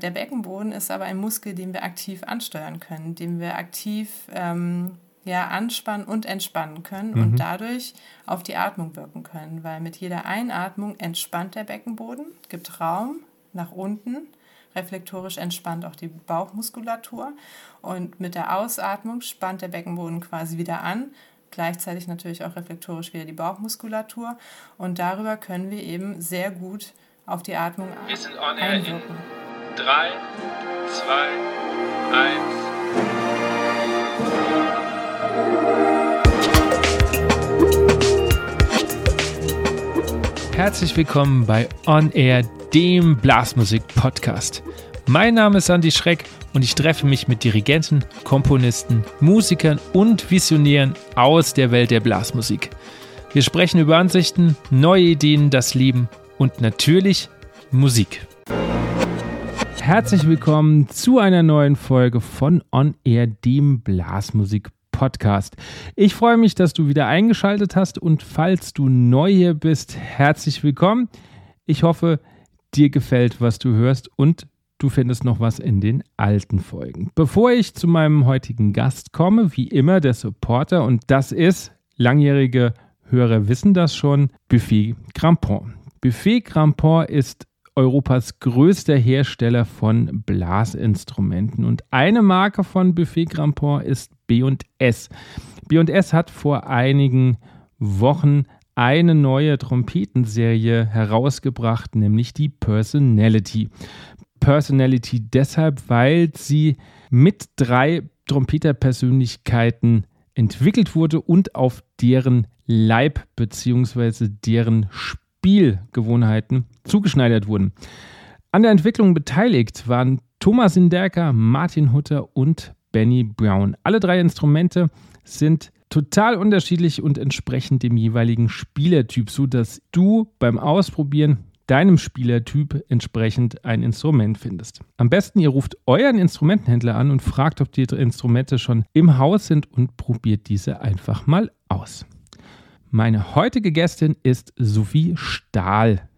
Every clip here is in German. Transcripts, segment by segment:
Der Beckenboden ist aber ein Muskel, den wir aktiv ansteuern können, den wir aktiv ähm, ja, anspannen und entspannen können mhm. und dadurch auf die Atmung wirken können, weil mit jeder Einatmung entspannt der Beckenboden, gibt Raum nach unten, reflektorisch entspannt auch die Bauchmuskulatur und mit der Ausatmung spannt der Beckenboden quasi wieder an, gleichzeitig natürlich auch reflektorisch wieder die Bauchmuskulatur und darüber können wir eben sehr gut auf die Atmung einwirken. 3, 2, 1. Herzlich willkommen bei On Air, dem Blasmusik-Podcast. Mein Name ist Andy Schreck und ich treffe mich mit Dirigenten, Komponisten, Musikern und Visionären aus der Welt der Blasmusik. Wir sprechen über Ansichten, neue Ideen, das Leben und natürlich Musik. Herzlich willkommen zu einer neuen Folge von On Air, dem Blasmusik Podcast. Ich freue mich, dass du wieder eingeschaltet hast und falls du neu hier bist, herzlich willkommen. Ich hoffe, dir gefällt, was du hörst und du findest noch was in den alten Folgen. Bevor ich zu meinem heutigen Gast komme, wie immer der Supporter und das ist langjährige Hörer wissen das schon, Buffet Grampon. Buffet Grampon ist Europas größter Hersteller von Blasinstrumenten. Und eine Marke von Buffet Grampon ist B&S. B&S hat vor einigen Wochen eine neue Trompetenserie herausgebracht, nämlich die Personality. Personality deshalb, weil sie mit drei Trompeterpersönlichkeiten entwickelt wurde und auf deren Leib bzw. deren Spiel Spielgewohnheiten zugeschneidert wurden. An der Entwicklung beteiligt waren Thomas Inderker, Martin Hutter und Benny Brown. Alle drei Instrumente sind total unterschiedlich und entsprechend dem jeweiligen Spielertyp, sodass du beim Ausprobieren deinem Spielertyp entsprechend ein Instrument findest. Am besten ihr ruft euren Instrumentenhändler an und fragt, ob die Instrumente schon im Haus sind und probiert diese einfach mal aus. Meine heutige Gästin ist Sophie Stahl.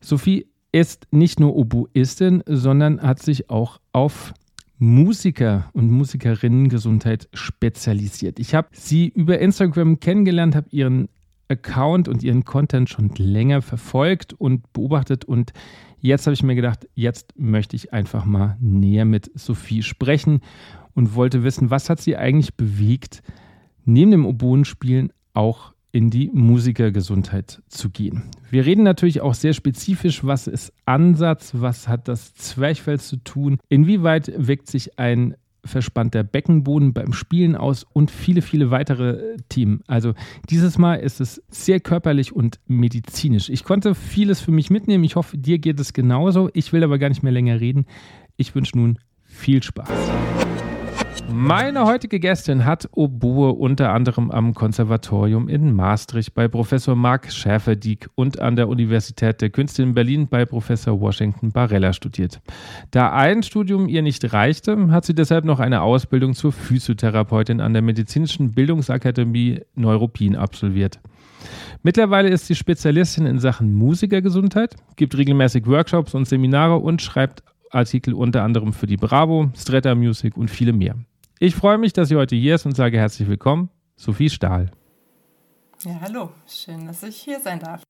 Sophie ist nicht nur Oboistin, sondern hat sich auch auf Musiker und Musikerinnengesundheit spezialisiert. Ich habe sie über Instagram kennengelernt, habe ihren Account und ihren Content schon länger verfolgt und beobachtet und jetzt habe ich mir gedacht, jetzt möchte ich einfach mal näher mit Sophie sprechen und wollte wissen, was hat sie eigentlich bewegt, neben dem Oboenspielen auch in die Musikergesundheit zu gehen. Wir reden natürlich auch sehr spezifisch, was ist Ansatz, was hat das Zwerchfell zu tun, inwieweit wirkt sich ein verspannter Beckenboden beim Spielen aus und viele, viele weitere Themen. Also dieses Mal ist es sehr körperlich und medizinisch. Ich konnte vieles für mich mitnehmen. Ich hoffe, dir geht es genauso. Ich will aber gar nicht mehr länger reden. Ich wünsche nun viel Spaß. Meine heutige Gästin hat Oboe unter anderem am Konservatorium in Maastricht bei Professor Marc Schäferdiek und an der Universität der Künste in Berlin bei Professor Washington Barella studiert. Da ein Studium ihr nicht reichte, hat sie deshalb noch eine Ausbildung zur Physiotherapeutin an der Medizinischen Bildungsakademie Neuruppin absolviert. Mittlerweile ist sie Spezialistin in Sachen Musikergesundheit, gibt regelmäßig Workshops und Seminare und schreibt Artikel unter anderem für die Bravo, Stretta Music und viele mehr. Ich freue mich, dass sie heute hier ist und sage herzlich willkommen, Sophie Stahl. Ja, hallo. Schön, dass ich hier sein darf.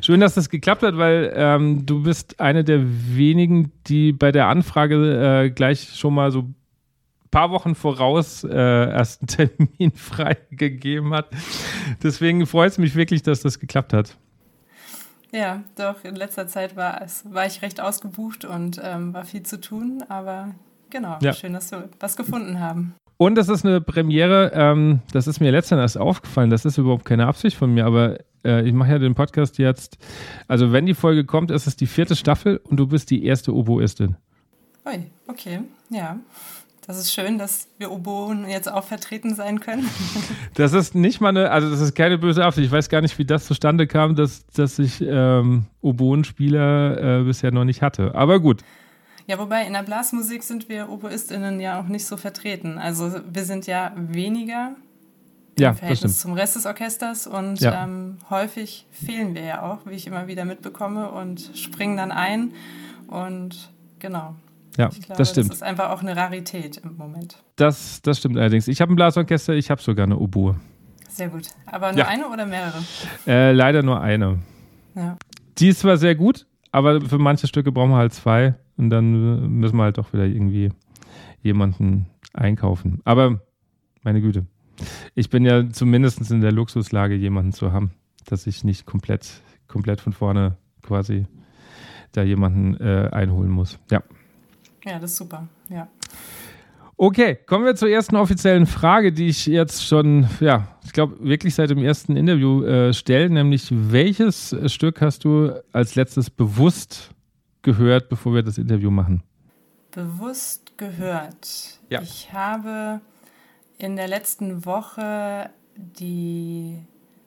Schön, dass das geklappt hat, weil ähm, du bist eine der wenigen, die bei der Anfrage äh, gleich schon mal so ein paar Wochen voraus äh, erst einen Termin freigegeben hat. Deswegen freut es mich wirklich, dass das geklappt hat. Ja, doch, in letzter Zeit war, es, war ich recht ausgebucht und ähm, war viel zu tun, aber Genau, ja. schön, dass wir was gefunden haben. Und das ist eine Premiere, ähm, das ist mir letztens erst aufgefallen, das ist überhaupt keine Absicht von mir, aber äh, ich mache ja den Podcast jetzt, also wenn die Folge kommt, ist es die vierte Staffel und du bist die erste Oboistin. Ui, okay, ja. Das ist schön, dass wir Oboen jetzt auch vertreten sein können. Das ist nicht mal eine, also das ist keine böse Absicht. Ich weiß gar nicht, wie das zustande kam, dass, dass ich ähm, Oboenspieler äh, bisher noch nicht hatte. Aber gut. Ja, wobei in der Blasmusik sind wir OboistInnen ja auch nicht so vertreten. Also wir sind ja weniger ja, im Verhältnis zum Rest des Orchesters und ja. ähm, häufig fehlen wir ja auch, wie ich immer wieder mitbekomme und springen dann ein und genau. Ja, glaube, das stimmt. Das ist einfach auch eine Rarität im Moment. Das, das stimmt allerdings. Ich habe ein Blasorchester, ich habe sogar eine Oboe. Sehr gut. Aber nur Ja. eine oder mehrere? Äh, leider nur eine. Ja. Die ist zwar sehr gut, aber für manche Stücke brauchen wir halt zwei und dann müssen wir halt doch wieder irgendwie jemanden einkaufen. Aber meine Güte, ich bin ja zumindest in der Luxuslage, jemanden zu haben, dass ich nicht komplett, komplett von vorne quasi da jemanden äh, einholen muss. Ja. Ja, das ist super. Ja. Okay, kommen wir zur ersten offiziellen Frage, die ich jetzt schon, ja, ich glaube, wirklich seit dem ersten Interview äh, stelle, nämlich welches Stück hast du als letztes bewusst gehört, bevor wir das Interview machen? Bewusst gehört. Ja. Ich habe in der letzten Woche die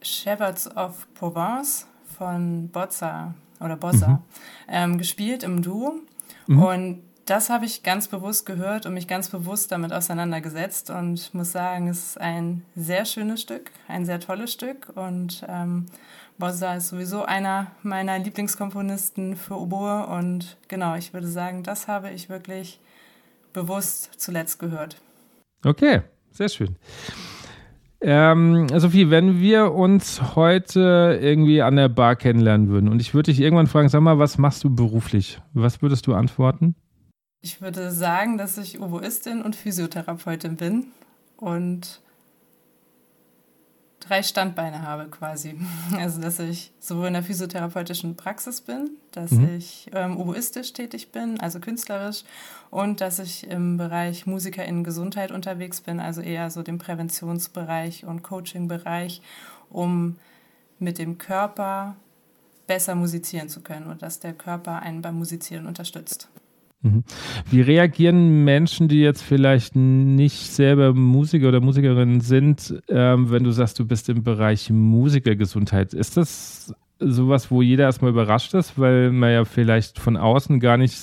Shepherds of Provence von Bozza oder Bossa ähm, gespielt im Duo. Mhm. Und das habe ich ganz bewusst gehört und mich ganz bewusst damit auseinandergesetzt und muss sagen, es ist ein sehr schönes Stück, ein sehr tolles Stück und ähm, Bossa ist sowieso einer meiner Lieblingskomponisten für Oboe und genau, ich würde sagen, das habe ich wirklich bewusst zuletzt gehört. Okay, sehr schön. Ähm, Sophie, wenn wir uns heute irgendwie an der Bar kennenlernen würden und ich würde dich irgendwann fragen, sag mal, was machst du beruflich? Was würdest du antworten? Ich würde sagen, dass ich Oboistin und Physiotherapeutin bin und drei Standbeine habe quasi. Also, dass ich sowohl in der physiotherapeutischen Praxis bin, dass Mhm. ich ähm, oboistisch tätig bin, also künstlerisch, und dass ich im Bereich MusikerInnen Gesundheit unterwegs bin, also eher so dem Präventionsbereich und Coachingbereich, um mit dem Körper besser musizieren zu können und dass der Körper einen beim Musizieren unterstützt. Mhm. Wie reagieren Menschen, die jetzt vielleicht nicht selber Musiker oder Musikerin sind, ähm, wenn du sagst, du bist im Bereich Musikergesundheit? Ist das sowas, wo jeder erstmal überrascht ist, weil man ja vielleicht von außen gar nicht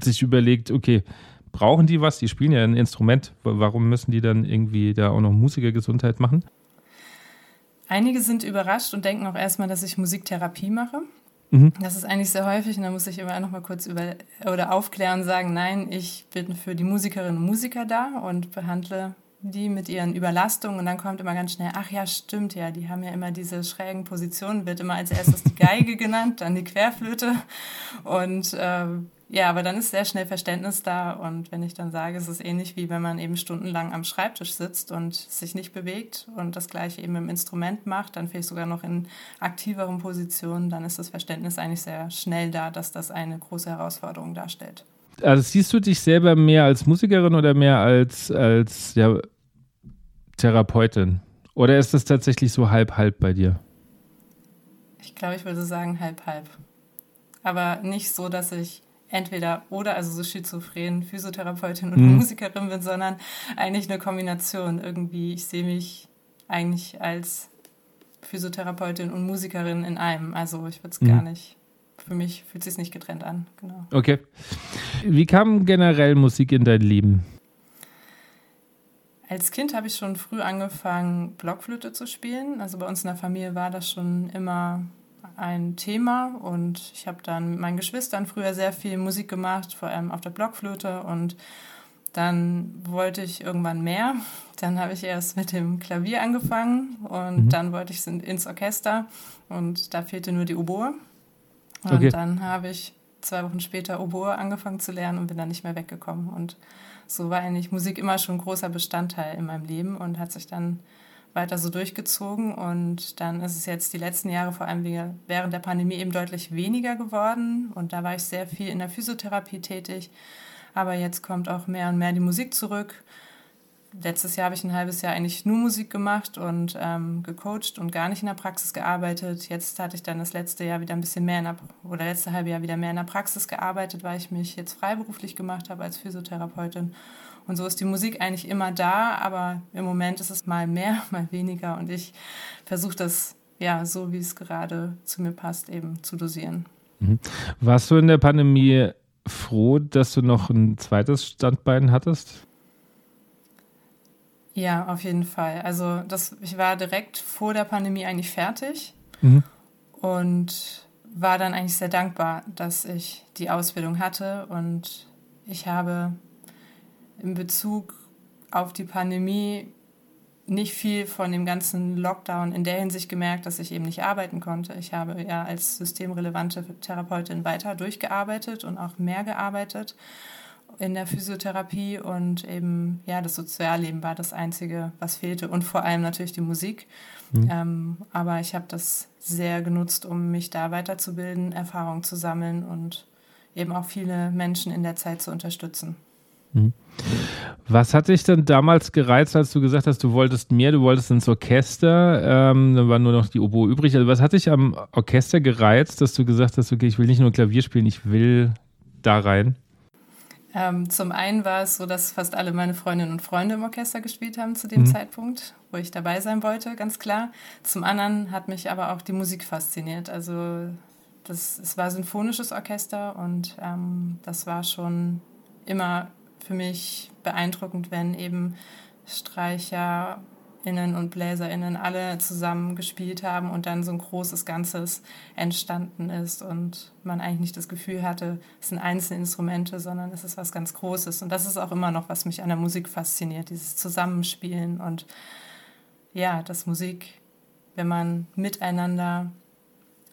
sich überlegt, okay, brauchen die was? Die spielen ja ein Instrument. Wa- Warum müssen die dann irgendwie da auch noch Musikergesundheit machen? Einige sind überrascht und denken auch erstmal, dass ich Musiktherapie mache. Mhm. Das ist eigentlich sehr häufig und da muss ich immer noch mal kurz über oder aufklären und sagen, nein, ich bin für die Musikerinnen und Musiker da und behandle die mit ihren Überlastungen und dann kommt immer ganz schnell, ach ja, stimmt ja, die haben ja immer diese schrägen Positionen, wird immer als erstes die Geige genannt, dann die Querflöte und ähm, ja, aber dann ist sehr schnell Verständnis da und wenn ich dann sage, es ist ähnlich wie wenn man eben stundenlang am Schreibtisch sitzt und sich nicht bewegt und das gleiche eben im Instrument macht, dann vielleicht sogar noch in aktiveren Positionen, dann ist das Verständnis eigentlich sehr schnell da, dass das eine große Herausforderung darstellt. Also siehst du dich selber mehr als Musikerin oder mehr als, als ja, Therapeutin? Oder ist das tatsächlich so halb-halb bei dir? Ich glaube, ich würde sagen halb halb. Aber nicht so, dass ich entweder oder, also so schizophren Physiotherapeutin und Mhm. Musikerin bin, sondern eigentlich eine Kombination. Irgendwie, ich sehe mich eigentlich als Physiotherapeutin und Musikerin in einem. Also ich würde es Mhm. gar nicht, für mich fühlt es sich nicht getrennt an. Genau. Okay. Wie kam generell Musik in dein Leben? Als Kind habe ich schon früh angefangen, Blockflöte zu spielen. Also bei uns in der Familie war das schon immer ein Thema und ich habe dann mit meinen Geschwistern früher sehr viel Musik gemacht, vor allem auf der Blockflöte und dann wollte ich irgendwann mehr. Dann habe ich erst mit dem Klavier angefangen und Mhm. dann wollte ich in- ins Orchester und da fehlte nur die Oboe. Und Okay. dann habe ich zwei Wochen später Oboe angefangen zu lernen und bin dann nicht mehr weggekommen. Und so war eigentlich Musik immer schon ein großer Bestandteil in meinem Leben und hat sich dann weiter so durchgezogen. Und dann ist es jetzt die letzten Jahre, vor allem während der Pandemie, eben deutlich weniger geworden. Und da war ich sehr viel in der Physiotherapie tätig. Aber jetzt kommt auch mehr und mehr die Musik zurück. Letztes Jahr habe ich ein halbes Jahr eigentlich nur Musik gemacht und ähm, gecoacht und gar nicht in der Praxis gearbeitet. Jetzt hatte ich dann das letzte Jahr wieder ein bisschen mehr in der, oder letzte halbe Jahr wieder mehr in der Praxis gearbeitet, weil ich mich jetzt freiberuflich gemacht habe als Physiotherapeutin. Und so ist die Musik eigentlich immer da, aber im Moment ist es mal mehr, mal weniger und ich versuche das ja so, wie es gerade zu mir passt, eben zu dosieren. Warst du in der Pandemie froh, dass du noch ein zweites Standbein hattest? Ja, auf jeden Fall. Also das, ich war direkt vor der Pandemie eigentlich fertig Mhm. und war dann eigentlich sehr dankbar, dass ich die Ausbildung hatte und ich habe in Bezug auf die Pandemie nicht viel von dem ganzen Lockdown in der Hinsicht gemerkt, dass ich eben nicht arbeiten konnte. Ich habe ja als systemrelevante Therapeutin weiter durchgearbeitet und auch mehr gearbeitet in der Physiotherapie und eben ja das Sozialleben war das einzige, was fehlte und vor allem natürlich die Musik. Mhm. Ähm, aber ich habe das sehr genutzt, um mich da weiterzubilden, Erfahrungen zu sammeln und eben auch viele Menschen in der Zeit zu unterstützen. Mhm. Was hat dich denn damals gereizt, als du gesagt hast, du wolltest mehr, du wolltest ins Orchester, ähm, dann war nur noch die Oboe übrig. Also was hat dich am Orchester gereizt, dass du gesagt hast, okay, ich will nicht nur Klavier spielen, ich will da rein? Ähm, zum einen war es so, dass fast alle meine Freundinnen und Freunde im Orchester gespielt haben zu dem mhm. Zeitpunkt, wo ich dabei sein wollte, ganz klar. Zum anderen hat mich aber auch die Musik fasziniert. Also das, es war symphonisches Orchester und ähm, das war schon immer für mich beeindruckend, wenn eben StreicherInnen und BläserInnen alle zusammen gespielt haben und dann so ein großes Ganzes entstanden ist und man eigentlich nicht das Gefühl hatte, es sind einzelne Instrumente, sondern es ist was ganz Großes. Und das ist auch immer noch, was mich an der Musik fasziniert, dieses Zusammenspielen und ja, dass Musik, wenn man miteinander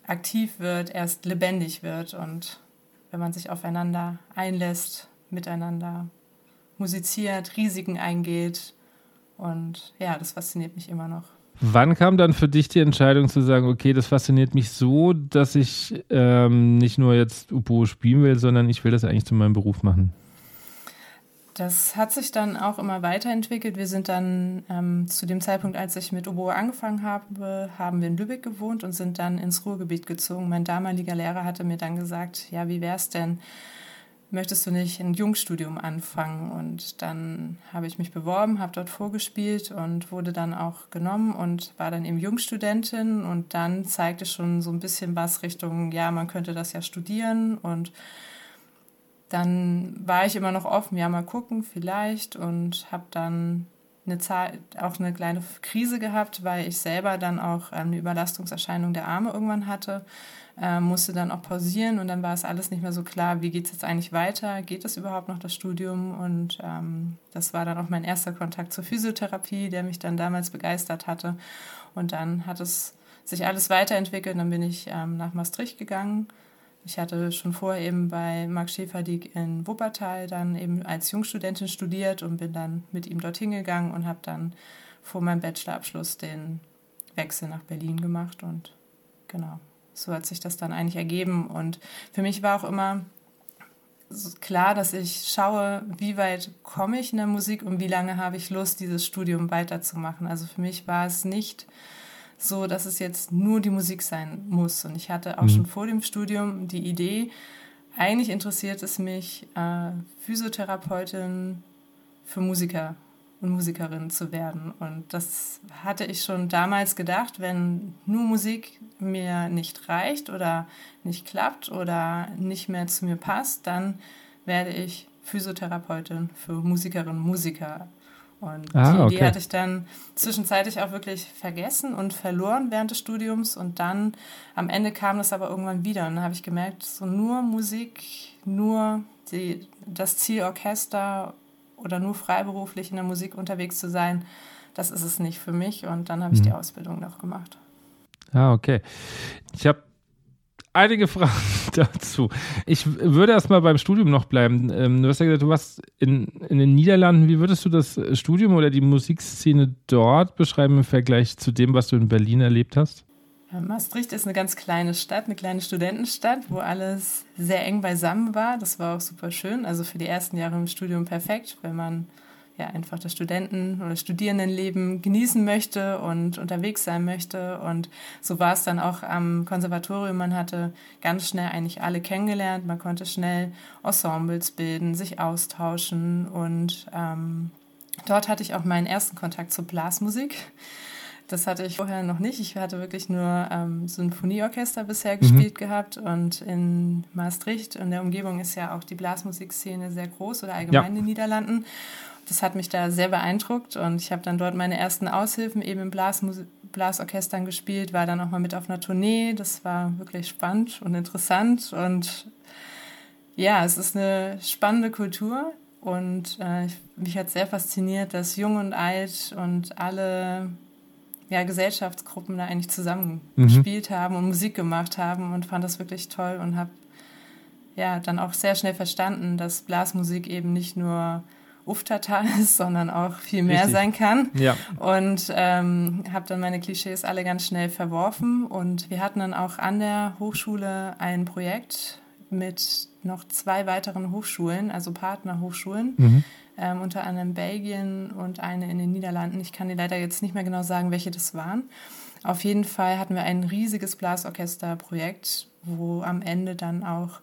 aktiv wird, erst lebendig wird und wenn man sich aufeinander einlässt, miteinander musiziert, Risiken eingeht. Und ja, das fasziniert mich immer noch. Wann kam dann für dich die Entscheidung zu sagen, okay, das fasziniert mich so, dass ich ähm, nicht nur jetzt Upo spielen will, sondern ich will das eigentlich zu meinem Beruf machen? Das hat sich dann auch immer weiterentwickelt. Wir sind dann ähm, zu dem Zeitpunkt, als ich mit Oboe angefangen habe, haben wir in Lübeck gewohnt und sind dann ins Ruhrgebiet gezogen. Mein damaliger Lehrer hatte mir dann gesagt, ja, wie wäre es denn, möchtest du nicht ein Jungstudium anfangen? Und dann habe ich mich beworben, habe dort vorgespielt und wurde dann auch genommen und war dann eben Jungstudentin. Und dann zeigte schon so ein bisschen was Richtung, ja, man könnte das ja studieren. Und dann war ich immer noch offen, ja, mal gucken, vielleicht. Und habe dann eine Zeit, auch eine kleine Krise gehabt, weil ich selber dann auch eine Überlastungserscheinung der Arme irgendwann hatte äh, musste dann auch pausieren und dann war es alles nicht mehr so klar, wie geht es jetzt eigentlich weiter, geht es überhaupt noch das Studium? Und ähm, das war dann auch mein erster Kontakt zur Physiotherapie, der mich dann damals begeistert hatte. Und dann hat es sich alles weiterentwickelt, dann bin ich ähm, nach Maastricht gegangen. Ich hatte schon vorher eben bei Marc Schäferdiek in Wuppertal dann eben als Jungstudentin studiert und bin dann mit ihm dorthin gegangen und habe dann vor meinem Bachelorabschluss den Wechsel nach Berlin gemacht und genau so hat sich das dann eigentlich ergeben. Und für mich war auch immer klar, dass ich schaue, wie weit komme ich in der Musik und wie lange habe ich Lust, dieses Studium weiterzumachen. Also für mich war es nicht so, dass es jetzt nur die Musik sein muss. Und ich hatte auch mhm. schon vor dem Studium die Idee, eigentlich interessiert es mich, äh, Physiotherapeutin für Musiker und Musikerin zu werden. Und das hatte ich schon damals gedacht, wenn nur Musik mir nicht reicht oder nicht klappt oder nicht mehr zu mir passt, dann werde ich Physiotherapeutin für Musikerinnen und Musiker. Und ah, die okay. hatte ich dann zwischenzeitlich auch wirklich vergessen und verloren während des Studiums. Und dann am Ende kam das aber irgendwann wieder. Und dann habe ich gemerkt, so nur Musik, nur die, das Ziel Orchester oder nur freiberuflich in der Musik unterwegs zu sein, das ist es nicht für mich. Und dann habe ich mhm. die Ausbildung noch gemacht. Ah, okay. Ich habe einige Fragen dazu. Ich würde erstmal beim Studium noch bleiben. Ähm, du hast ja gesagt, du warst in, in den Niederlanden. Wie würdest du das Studium oder die Musikszene dort beschreiben im Vergleich zu dem, was du in Berlin erlebt hast? Maastricht ist eine ganz kleine Stadt, eine kleine Studentenstadt, wo alles sehr eng beisammen war. Das war auch super schön. Also für die ersten Jahre im Studium perfekt, wenn man ja einfach das Studenten- oder Studierendenleben genießen möchte und unterwegs sein möchte. Und so war es dann auch am Konservatorium. Man hatte ganz schnell eigentlich alle kennengelernt. Man konnte schnell Ensembles bilden, sich austauschen. Und ähm, dort hatte ich auch meinen ersten Kontakt zur Blasmusik. Das hatte ich vorher noch nicht. Ich hatte wirklich nur ähm, Symphonieorchester bisher mhm. gespielt mhm. gehabt und in Maastricht und der Umgebung ist ja auch die Blasmusikszene sehr groß oder allgemein ja. in den Niederlanden. Das hat mich da sehr beeindruckt und ich habe dann dort meine ersten Aushilfen eben in Blasmusik Blasorchestern gespielt, war dann auch mal mit auf einer Tournee. Das war wirklich spannend und interessant und Ja, es ist eine spannende Kultur und äh, mich hat sehr fasziniert, dass Jung und Alt und alle ja, Gesellschaftsgruppen da eigentlich zusammen mhm. gespielt haben und Musik gemacht haben und fand das wirklich toll und habe ja dann auch sehr schnell verstanden, dass Blasmusik eben nicht nur Uftata ist, sondern auch viel mehr Richtig. sein kann. Ja. Und ähm, habe dann meine Klischees alle ganz schnell verworfen. Und wir hatten dann auch an der Hochschule ein Projekt mit noch zwei weiteren Hochschulen, also Partnerhochschulen, mhm. ähm, unter anderem Belgien und eine in den Niederlanden. Ich kann dir leider jetzt nicht mehr genau sagen, welche das waren. Auf jeden Fall hatten wir ein riesiges Blasorchesterprojekt, wo am Ende dann auch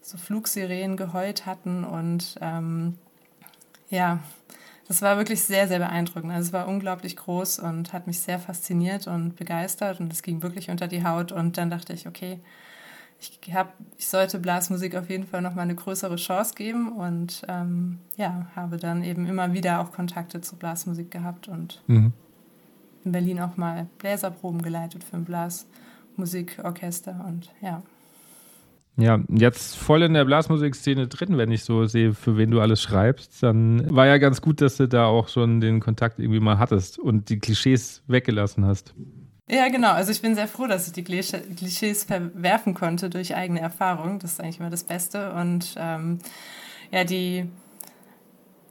so Flugsirenen geheult hatten und ähm, ja, das war wirklich sehr, sehr beeindruckend. Also es war unglaublich groß und hat mich sehr fasziniert und begeistert und es ging wirklich unter die Haut und dann dachte ich, okay, ich, hab, ich sollte Blasmusik auf jeden Fall noch mal eine größere Chance geben und ähm, ja, habe dann eben immer wieder auch Kontakte zu Blasmusik gehabt und mhm. in Berlin auch mal Bläserproben geleitet für ein Blasmusikorchester und ja. Ja, jetzt voll in der Blasmusikszene drin, wenn ich so sehe, für wen du alles schreibst, dann war ja ganz gut, dass du da auch schon den Kontakt irgendwie mal hattest und die Klischees weggelassen hast. Ja, genau. Also ich bin sehr froh, dass ich die Klischees verwerfen konnte durch eigene Erfahrung. Das ist eigentlich immer das Beste. Und ähm, ja, die,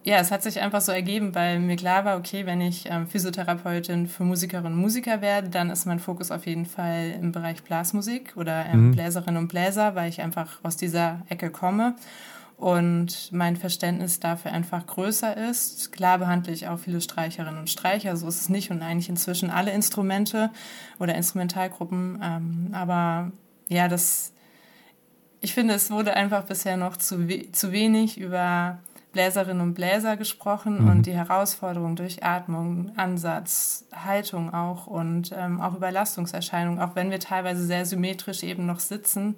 ja, es hat sich einfach so ergeben, weil mir klar war, okay, wenn ich ähm, Physiotherapeutin für Musikerinnen und Musiker werde, dann ist mein Fokus auf jeden Fall im Bereich Blasmusik oder ähm, mhm. Bläserinnen und Bläser, weil ich einfach aus dieser Ecke komme und mein Verständnis dafür einfach größer ist. Klar behandle ich auch viele Streicherinnen und Streicher, so ist es nicht und eigentlich inzwischen alle Instrumente oder Instrumentalgruppen. Ähm, aber ja, das, ich finde, es wurde einfach bisher noch zu, we zu wenig über Bläserinnen und Bläser gesprochen mhm. und die Herausforderungen durch Atmung, Ansatz, Haltung auch und ähm, auch Überlastungserscheinungen, auch wenn wir teilweise sehr symmetrisch eben noch sitzen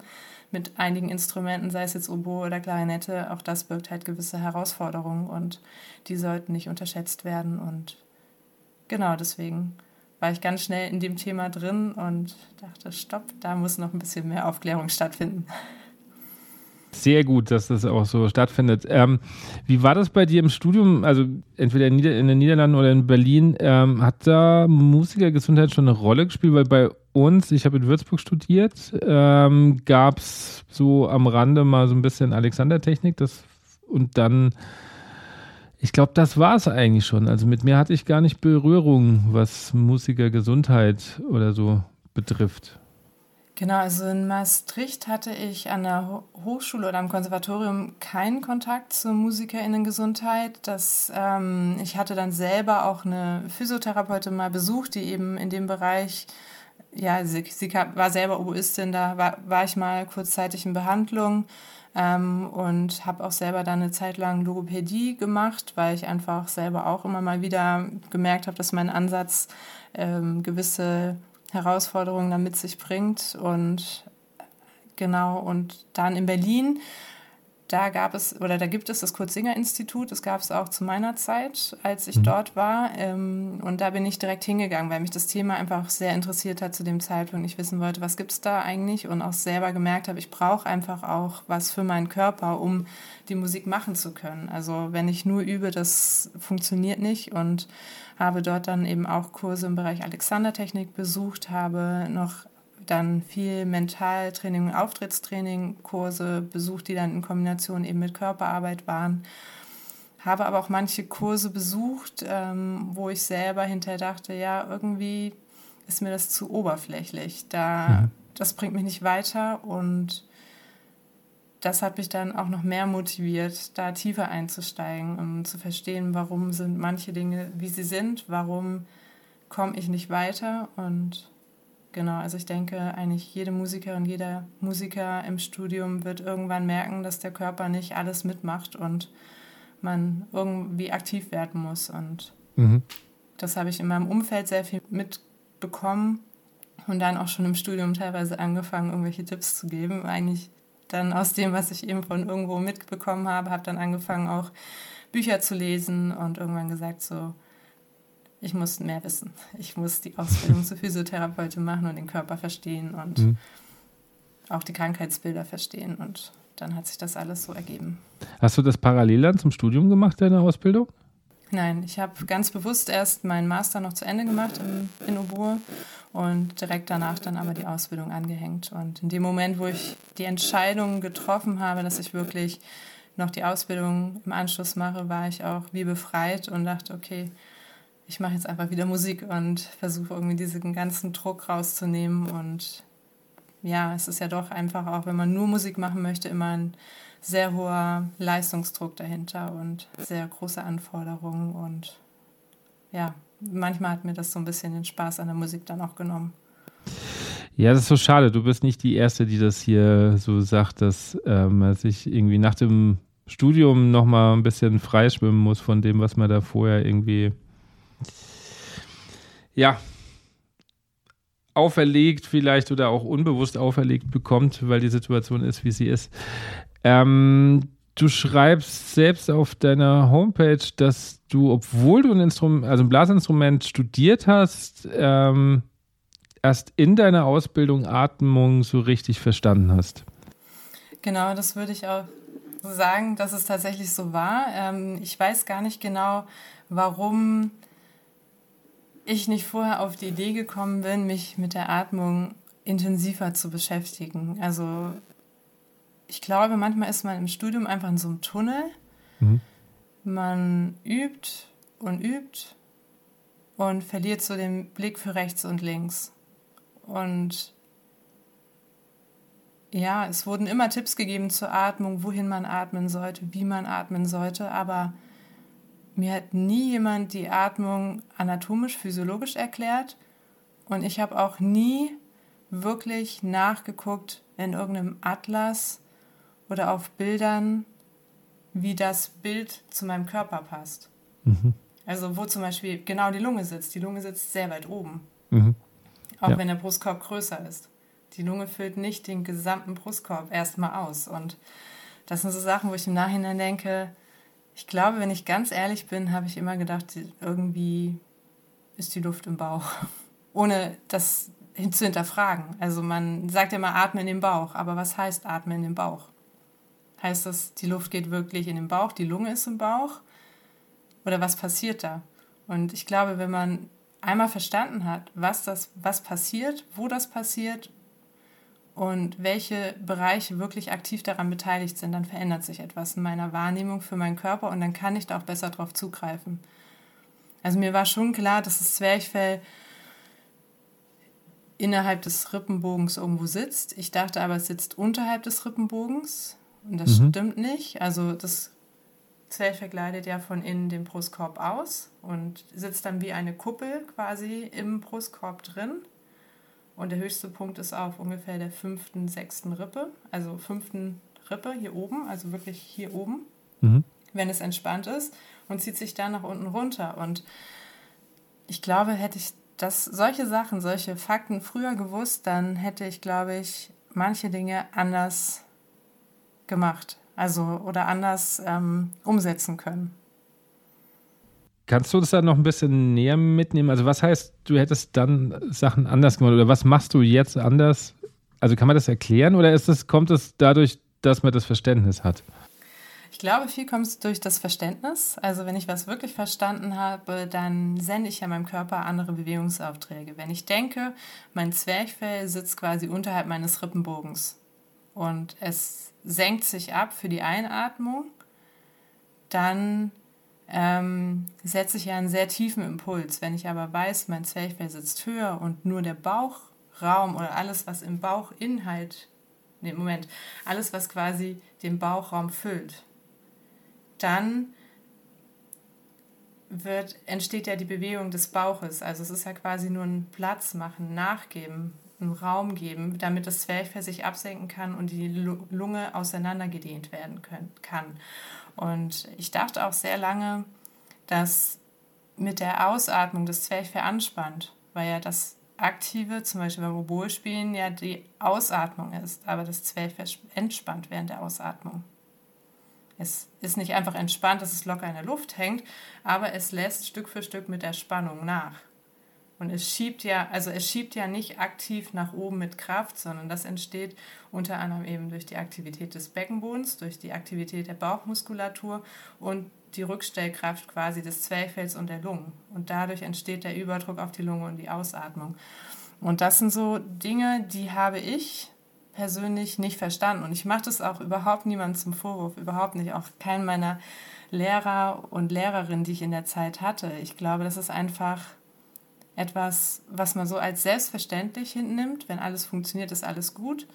mit einigen Instrumenten, sei es jetzt Oboe oder Klarinette, auch das birgt halt gewisse Herausforderungen und die sollten nicht unterschätzt werden. Und genau deswegen war ich ganz schnell in dem Thema drin und dachte, stopp, da muss noch ein bisschen mehr Aufklärung stattfinden. Sehr gut, dass das auch so stattfindet. Ähm, wie war das bei dir im Studium? Also entweder in, Nieder in den Niederlanden oder in Berlin. Ähm, hat da Musikergesundheit schon eine Rolle gespielt? Weil bei uns, ich habe in Würzburg studiert, ähm, gab es so am Rande mal so ein bisschen Alexander-Technik. und dann, ich glaube, das war es eigentlich schon. Also mit mir hatte ich gar nicht Berührung, was Musikergesundheit oder so betrifft. Genau, also in Maastricht hatte ich an der Hochschule oder am Konservatorium keinen Kontakt zur Musikerinnengesundheit. Das, ähm, ich hatte dann selber auch eine Physiotherapeutin mal besucht, die eben in dem Bereich, ja, sie, sie war selber Oboistin, da war, war ich mal kurzzeitig in Behandlung ähm, und habe auch selber dann eine Zeit lang Logopädie gemacht, weil ich einfach selber auch immer mal wieder gemerkt habe, dass mein Ansatz ähm, gewisse Herausforderungen dann mit sich bringt. Und genau, und dann in Berlin, da gab es, oder da gibt es das Kurt-Singer-Institut, das gab es auch zu meiner Zeit, als ich mhm. dort war. Ähm, und da bin ich direkt hingegangen, weil mich das Thema einfach sehr interessiert hat zu dem Zeitpunkt. Ich wissen wollte, was gibt es da eigentlich? Und auch selber gemerkt habe, ich brauche einfach auch was für meinen Körper, um die Musik machen zu können. Also wenn ich nur übe, das funktioniert nicht. Und habe dort dann eben auch Kurse im Bereich Alexandertechnik besucht, habe noch dann viel Mentaltraining und Auftrittstraining Kurse besucht, die dann in Kombination eben mit Körperarbeit waren. Habe aber auch manche Kurse besucht, ähm, wo ich selber hinterher dachte, ja, irgendwie ist mir das zu oberflächlich. Da, mhm. Das bringt mich nicht weiter und das hat mich dann auch noch mehr motiviert, da tiefer einzusteigen, um zu verstehen, warum sind manche Dinge, wie sie sind, warum komme ich nicht weiter. Und genau, also ich denke, eigentlich jede Musikerin, jeder Musiker im Studium wird irgendwann merken, dass der Körper nicht alles mitmacht und man irgendwie aktiv werden muss. Und mhm. das habe ich in meinem Umfeld sehr viel mitbekommen und dann auch schon im Studium teilweise angefangen, irgendwelche Tipps zu geben. Eigentlich dann aus dem, was ich eben von irgendwo mitbekommen habe, habe dann angefangen auch Bücher zu lesen und irgendwann gesagt so, ich muss mehr wissen. Ich muss die Ausbildung zur Physiotherapeutin machen und den Körper verstehen und mhm. auch die Krankheitsbilder verstehen. Und dann hat sich das alles so ergeben. Hast du das parallel dann zum Studium gemacht, deine Ausbildung? Nein, ich habe ganz bewusst erst meinen Master noch zu Ende gemacht in, in Oboe und direkt danach dann aber die Ausbildung angehängt. Und in dem Moment, wo ich die Entscheidung getroffen habe, dass ich wirklich noch die Ausbildung im Anschluss mache, war ich auch wie befreit und dachte, okay, ich mache jetzt einfach wieder Musik und versuche irgendwie diesen ganzen Druck rauszunehmen. Und ja, es ist ja doch einfach auch, wenn man nur Musik machen möchte, immer ein sehr hoher Leistungsdruck dahinter und sehr große Anforderungen. Und ja, manchmal hat mir das so ein bisschen den Spaß an der Musik dann auch genommen. Ja, das ist so schade. Du bist nicht die Erste, die das hier so sagt, dass ähm, man sich irgendwie nach dem Studium nochmal ein bisschen freischwimmen muss von dem, was man da vorher irgendwie ja auferlegt vielleicht oder auch unbewusst auferlegt bekommt, weil die Situation ist, wie sie ist. Ähm, du schreibst selbst auf deiner Homepage, dass du, obwohl du ein Instrument, also ein Blasinstrument studiert hast, ähm, erst in deiner Ausbildung Atmung so richtig verstanden hast. Genau, das würde ich auch sagen, dass es tatsächlich so war. Ähm, ich weiß gar nicht genau, warum ich nicht vorher auf die Idee gekommen bin, mich mit der Atmung intensiver zu beschäftigen. Also ich glaube, manchmal ist man im Studium einfach in so einem Tunnel. Mhm. Man übt und übt und verliert so den Blick für rechts und links. Und ja, es wurden immer Tipps gegeben zur Atmung, wohin man atmen sollte, wie man atmen sollte, aber mir hat nie jemand die Atmung anatomisch, physiologisch erklärt und ich habe auch nie wirklich nachgeguckt in irgendeinem Atlas oder auf Bildern, wie das Bild zu meinem Körper passt. Mhm. Also wo zum Beispiel genau die Lunge sitzt. Die Lunge sitzt sehr weit oben. Mhm. Auch ja. wenn der Brustkorb größer ist. Die Lunge füllt nicht den gesamten Brustkorb erstmal aus. Und das sind so Sachen, wo ich im Nachhinein denke, ich glaube, wenn ich ganz ehrlich bin, habe ich immer gedacht, irgendwie ist die Luft im Bauch. Ohne das zu hinterfragen. Also man sagt ja immer, atme in den Bauch. Aber was heißt atme in den Bauch? Heißt das, die Luft geht wirklich in den Bauch, die Lunge ist im Bauch? Oder was passiert da? Und ich glaube, wenn man einmal verstanden hat, was das, was passiert, wo das passiert und welche Bereiche wirklich aktiv daran beteiligt sind, dann verändert sich etwas in meiner Wahrnehmung für meinen Körper und dann kann ich da auch besser drauf zugreifen. Also mir war schon klar, dass das Zwerchfell innerhalb des Rippenbogens irgendwo sitzt. Ich dachte aber, es sitzt unterhalb des Rippenbogens. Und das mhm. stimmt nicht. Also das Zwerchfell gleitet ja von innen den Brustkorb aus und sitzt dann wie eine Kuppel quasi im Brustkorb drin. Und der höchste Punkt ist auf ungefähr der fünften, sechsten Rippe, also fünften Rippe hier oben, also wirklich hier oben, mhm. wenn es entspannt ist und zieht sich dann nach unten runter. Und ich glaube, hätte ich das, solche Sachen, solche Fakten früher gewusst, dann hätte ich, glaube ich, manche Dinge anders gemacht, also oder anders ähm, umsetzen können. Kannst du das dann noch ein bisschen näher mitnehmen? Also was heißt, du hättest dann Sachen anders gemacht oder was machst du jetzt anders? Also kann man das erklären oder ist das, kommt es dadurch, dass man das Verständnis hat? Ich glaube, viel kommt durch das Verständnis. Also wenn ich was wirklich verstanden habe, dann sende ich ja meinem Körper andere Bewegungsaufträge. Wenn ich denke, mein Zwerchfell sitzt quasi unterhalb meines Rippenbogens und es senkt sich ab für die Einatmung, dann ähm, setze ich ja einen sehr tiefen Impuls. Wenn ich aber weiß, mein Zwerchfell sitzt höher und nur der Bauchraum oder alles, was im Bauchinhalt, nee, Moment, alles, was quasi den Bauchraum füllt, dann wird, entsteht ja die Bewegung des Bauches. Also es ist ja quasi nur ein Platz machen, nachgeben, einen Raum geben, damit das Zwerchfell sich absenken kann und die Lunge auseinandergedehnt werden können, kann. Und ich dachte auch sehr lange, dass mit der Ausatmung das Zwerchfell anspannt, weil ja das Aktive, zum Beispiel beim Oboe-Spielen, ja die Ausatmung ist, aber das Zwerchfell entspannt während der Ausatmung. Es ist nicht einfach entspannt, dass es locker in der Luft hängt, aber es lässt Stück für Stück mit der Spannung nach. Und es schiebt ja, also es schiebt ja nicht aktiv nach oben mit Kraft, sondern das entsteht unter anderem eben durch die Aktivität des Beckenbodens, durch die Aktivität der Bauchmuskulatur und die Rückstellkraft quasi des Zwerchfells und der Lungen. Und dadurch entsteht der Überdruck auf die Lunge und die Ausatmung. Und das sind so Dinge, die habe ich persönlich nicht verstanden. Und ich mache das auch überhaupt niemandem zum Vorwurf, überhaupt nicht, auch keinen meiner Lehrer und Lehrerinnen, die ich in der Zeit hatte. Ich glaube, das ist einfach etwas, was man so als selbstverständlich hinnimmt. Wenn alles funktioniert, ist alles gut.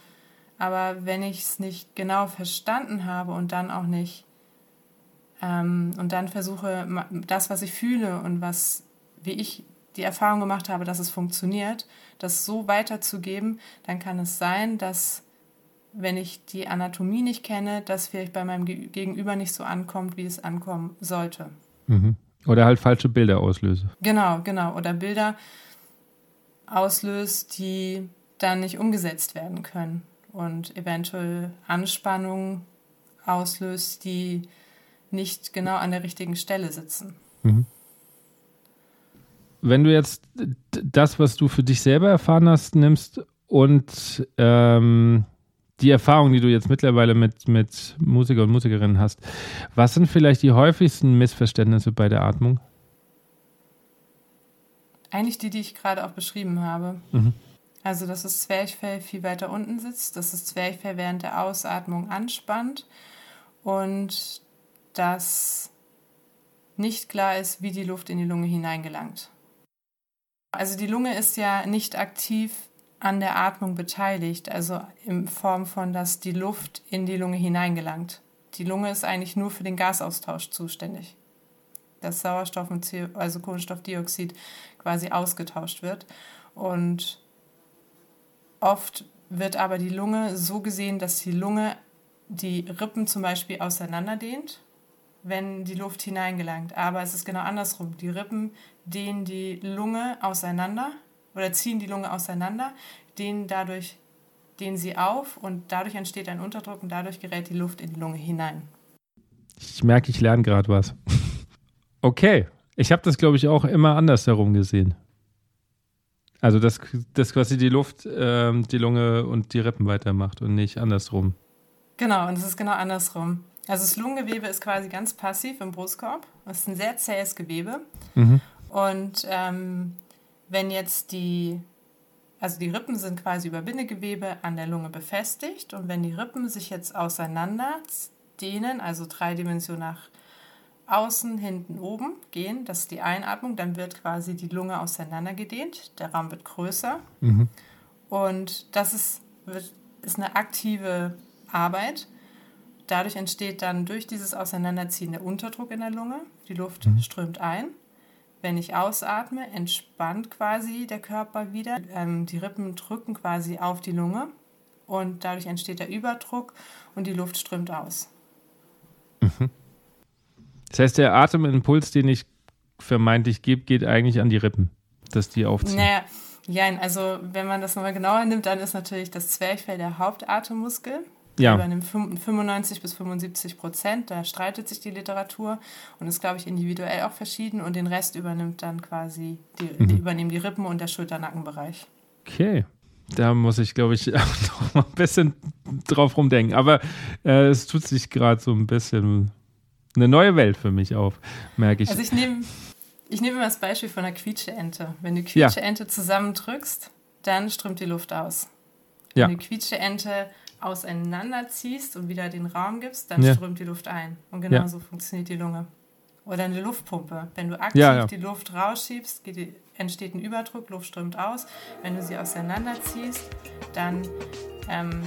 Aber wenn ich es nicht genau verstanden habe und dann auch nicht ähm, und dann versuche, das, was ich fühle und was, wie ich die Erfahrung gemacht habe, dass es funktioniert, das so weiterzugeben, dann kann es sein, dass wenn ich die Anatomie nicht kenne, das vielleicht bei meinem Gegenüber nicht so ankommt, wie es ankommen sollte. Mhm. Oder halt falsche Bilder auslöse. Genau, genau. Oder Bilder auslöst, die dann nicht umgesetzt werden können und eventuell Anspannungen auslöst, die nicht genau an der richtigen Stelle sitzen. Mhm. Wenn du jetzt das, was du für dich selber erfahren hast, nimmst und ähm, die Erfahrung, die du jetzt mittlerweile mit, mit Musiker und Musikerinnen hast, was sind vielleicht die häufigsten Missverständnisse bei der Atmung? Eigentlich die, die ich gerade auch beschrieben habe. Mhm. Also, dass das Zwerchfell viel weiter unten sitzt, dass das Zwerchfell während der Ausatmung anspannt und dass nicht klar ist, wie die Luft in die Lunge hineingelangt. Also die Lunge ist ja nicht aktiv an der Atmung beteiligt, also in Form von, dass die Luft in die Lunge hineingelangt. Die Lunge ist eigentlich nur für den Gasaustausch zuständig. Dass Sauerstoff und CO, also Kohlenstoffdioxid quasi ausgetauscht wird. Und oft wird aber die Lunge so gesehen, dass die Lunge die Rippen zum Beispiel auseinanderdehnt, wenn die Luft hineingelangt. Aber es ist genau andersrum. Die Rippen dehnen die Lunge auseinander oder ziehen die Lunge auseinander, dehnen dadurch dehnen sie auf und dadurch entsteht ein Unterdruck und dadurch gerät die Luft in die Lunge hinein. Ich merke, ich lerne gerade was. Okay, ich habe das, glaube ich, auch immer anders herum gesehen. Also, dass, dass quasi die Luft ähm, die Lunge und die Rippen weitermacht und nicht andersrum. Genau, und es ist genau andersrum. Also das Lungengewebe ist quasi ganz passiv im Brustkorb. Es ist ein sehr zähes Gewebe. Mhm. Und ähm, wenn jetzt die, also die Rippen sind quasi über Bindegewebe an der Lunge befestigt und wenn die Rippen sich jetzt auseinander dehnen, also drei Dimensionen nach außen, hinten, oben gehen, das ist die Einatmung, dann wird quasi die Lunge auseinandergedehnt, der Raum wird größer mhm. und das ist, wird, ist eine aktive Arbeit. Dadurch entsteht dann durch dieses Auseinanderziehen der Unterdruck in der Lunge, die Luft mhm. strömt ein wenn ich ausatme, entspannt quasi der Körper wieder. Ähm, die Rippen drücken quasi auf die Lunge und dadurch entsteht der Überdruck und die Luft strömt aus. Mhm. Das heißt, der Atemimpuls, den ich vermeintlich gebe, geht eigentlich an die Rippen, dass die aufziehen. Naja, ja, also wenn man das nochmal genauer nimmt, dann ist natürlich das Zwerchfell der Hauptatemmuskel ja. übernimmt 95 bis 75 Prozent. Da streitet sich die Literatur und ist, glaube ich, individuell auch verschieden. Und den Rest übernimmt dann quasi, die, mhm. die übernehmen die Rippen und der Schulter-Nackenbereich. Okay. Da muss ich, glaube ich, noch mal ein bisschen drauf rumdenken. Aber äh, es tut sich gerade so ein bisschen eine neue Welt für mich auf, merke ich. Also ich nehme ich nehme immer das Beispiel von einer Quietscheente. Wenn du Quietscheente ja. zusammendrückst, dann strömt die Luft aus. Wenn ja. du Quietscheente auseinanderziehst und wieder den Raum gibst, dann ja. strömt die Luft ein. Und genau ja. so funktioniert die Lunge. Oder eine Luftpumpe. Wenn du aktiv ja, die Luft rausschiebst, die, entsteht ein Überdruck, Luft strömt aus. Wenn du sie auseinanderziehst, dann ähm,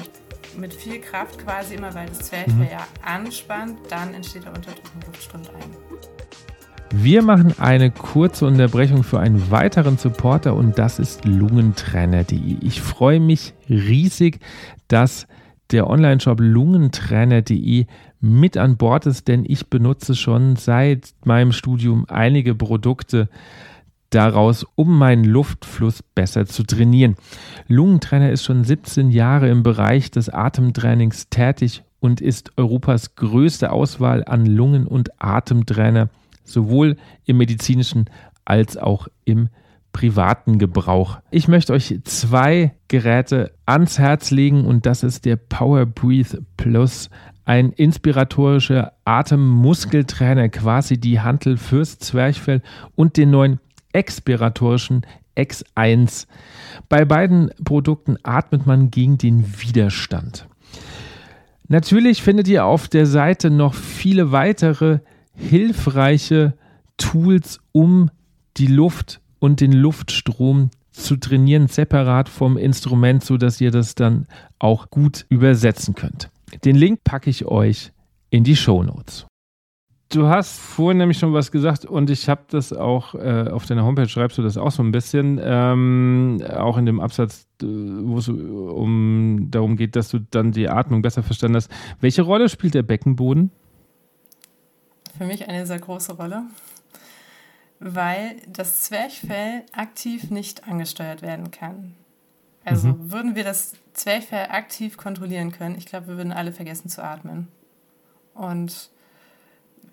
mit viel Kraft quasi immer, weil das Zwerchfell mhm. ja anspannt, dann entsteht der Unterdruck und Luft strömt ein. Wir machen eine kurze Unterbrechung für einen weiteren Supporter und das ist lungentrainer.de. Ich freue mich riesig, dass der Online-Shop lungentrainer.de mit an Bord ist, denn ich benutze schon seit meinem Studium einige Produkte daraus, um meinen Luftfluss besser zu trainieren. Lungentrainer ist schon 17 Jahre im Bereich des Atemtrainings tätig und ist Europas größte Auswahl an Lungen- und Atemtrainer, sowohl im medizinischen als auch im privaten Gebrauch. Ich möchte euch zwei Geräte ans Herz legen und das ist der Power Breathe Plus, ein inspiratorischer Atemmuskeltrainer, quasi die Hantel fürs Zwerchfell und den neuen expiratorischen X1. Bei beiden Produkten atmet man gegen den Widerstand. Natürlich findet ihr auf der Seite noch viele weitere hilfreiche Tools, um die Luft und den Luftstrom zu trainieren, separat vom Instrument, sodass ihr das dann auch gut übersetzen könnt. Den Link packe ich euch in die Show Notes. Du hast vorhin nämlich schon was gesagt und ich habe das auch äh, auf deiner Homepage schreibst du das auch so ein bisschen, ähm, auch in dem Absatz, wo es um darum geht, dass du dann die Atmung besser verstanden hast. Welche Rolle spielt der Beckenboden? Für mich eine sehr große Rolle, weil das Zwerchfell aktiv nicht angesteuert werden kann. Also mhm. würden wir das Zwerchfell aktiv kontrollieren können, ich glaube, wir würden alle vergessen zu atmen. Und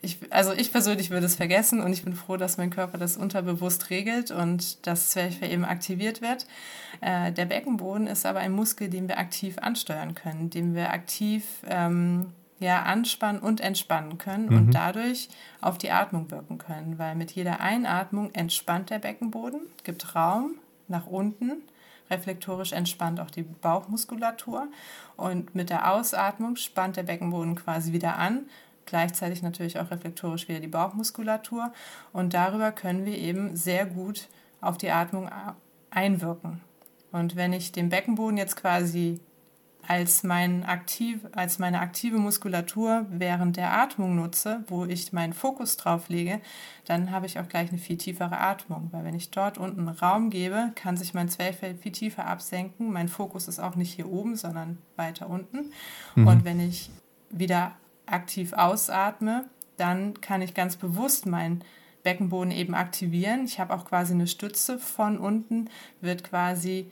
ich, also ich persönlich würde es vergessen und ich bin froh, dass mein Körper das unterbewusst regelt und das Zwerchfell eben aktiviert wird. Äh, der Beckenboden ist aber ein Muskel, den wir aktiv ansteuern können, den wir aktiv ähm, ja, anspannen und entspannen können mhm. und dadurch auf die Atmung wirken können, weil mit jeder Einatmung entspannt der Beckenboden, gibt Raum nach unten reflektorisch entspannt auch die Bauchmuskulatur und mit der Ausatmung spannt der Beckenboden quasi wieder an gleichzeitig natürlich auch reflektorisch wieder die Bauchmuskulatur und darüber können wir eben sehr gut auf die Atmung einwirken. Und wenn ich den Beckenboden jetzt quasi als, mein aktiv, als meine aktive Muskulatur während der Atmung nutze, wo ich meinen Fokus drauf lege, dann habe ich auch gleich eine viel tiefere Atmung. Weil wenn ich dort unten Raum gebe, kann sich mein Zwerchfell viel tiefer absenken. Mein Fokus ist auch nicht hier oben, sondern weiter unten. Mhm. Und wenn ich wieder aktiv ausatme, dann kann ich ganz bewusst meinen Beckenboden eben aktivieren. Ich habe auch quasi eine Stütze von unten, wird quasi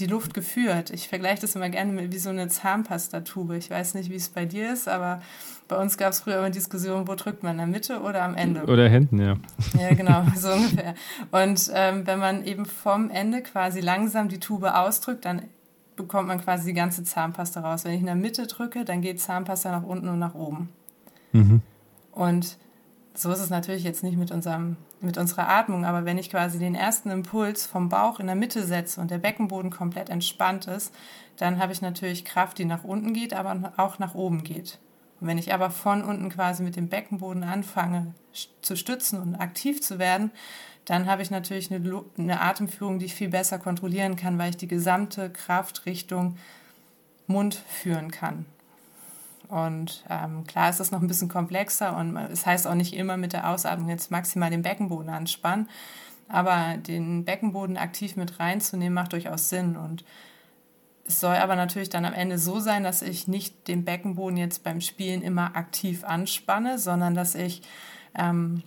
die Luft geführt. Ich vergleiche das immer gerne mit wie so eine Zahnpastatube. Ich weiß nicht, wie es bei dir ist, aber bei uns gab es früher immer Diskussionen, wo drückt man, in der Mitte oder am Ende? Oder hinten, ja. Ja, genau, so ungefähr. Und ähm, wenn man eben vom Ende quasi langsam die Tube ausdrückt, dann bekommt man quasi die ganze Zahnpasta raus. Wenn ich in der Mitte drücke, dann geht Zahnpasta nach unten und nach oben. Mhm. Und so ist es natürlich jetzt nicht mit, unserem, mit unserer Atmung, aber wenn ich quasi den ersten Impuls vom Bauch in der Mitte setze und der Beckenboden komplett entspannt ist, dann habe ich natürlich Kraft, die nach unten geht, aber auch nach oben geht. Und wenn ich aber von unten quasi mit dem Beckenboden anfange zu stützen und aktiv zu werden, dann habe ich natürlich eine, eine Atemführung, die ich viel besser kontrollieren kann, weil ich die gesamte Kraft Richtung Mund führen kann. Und ähm, klar ist das noch ein bisschen komplexer und es heißt auch nicht immer mit der Ausatmung jetzt maximal den Beckenboden anspannen, aber den Beckenboden aktiv mit reinzunehmen macht durchaus Sinn. Und es soll aber natürlich dann am Ende so sein, dass ich nicht den Beckenboden jetzt beim Spielen immer aktiv anspanne, sondern dass ich ähm,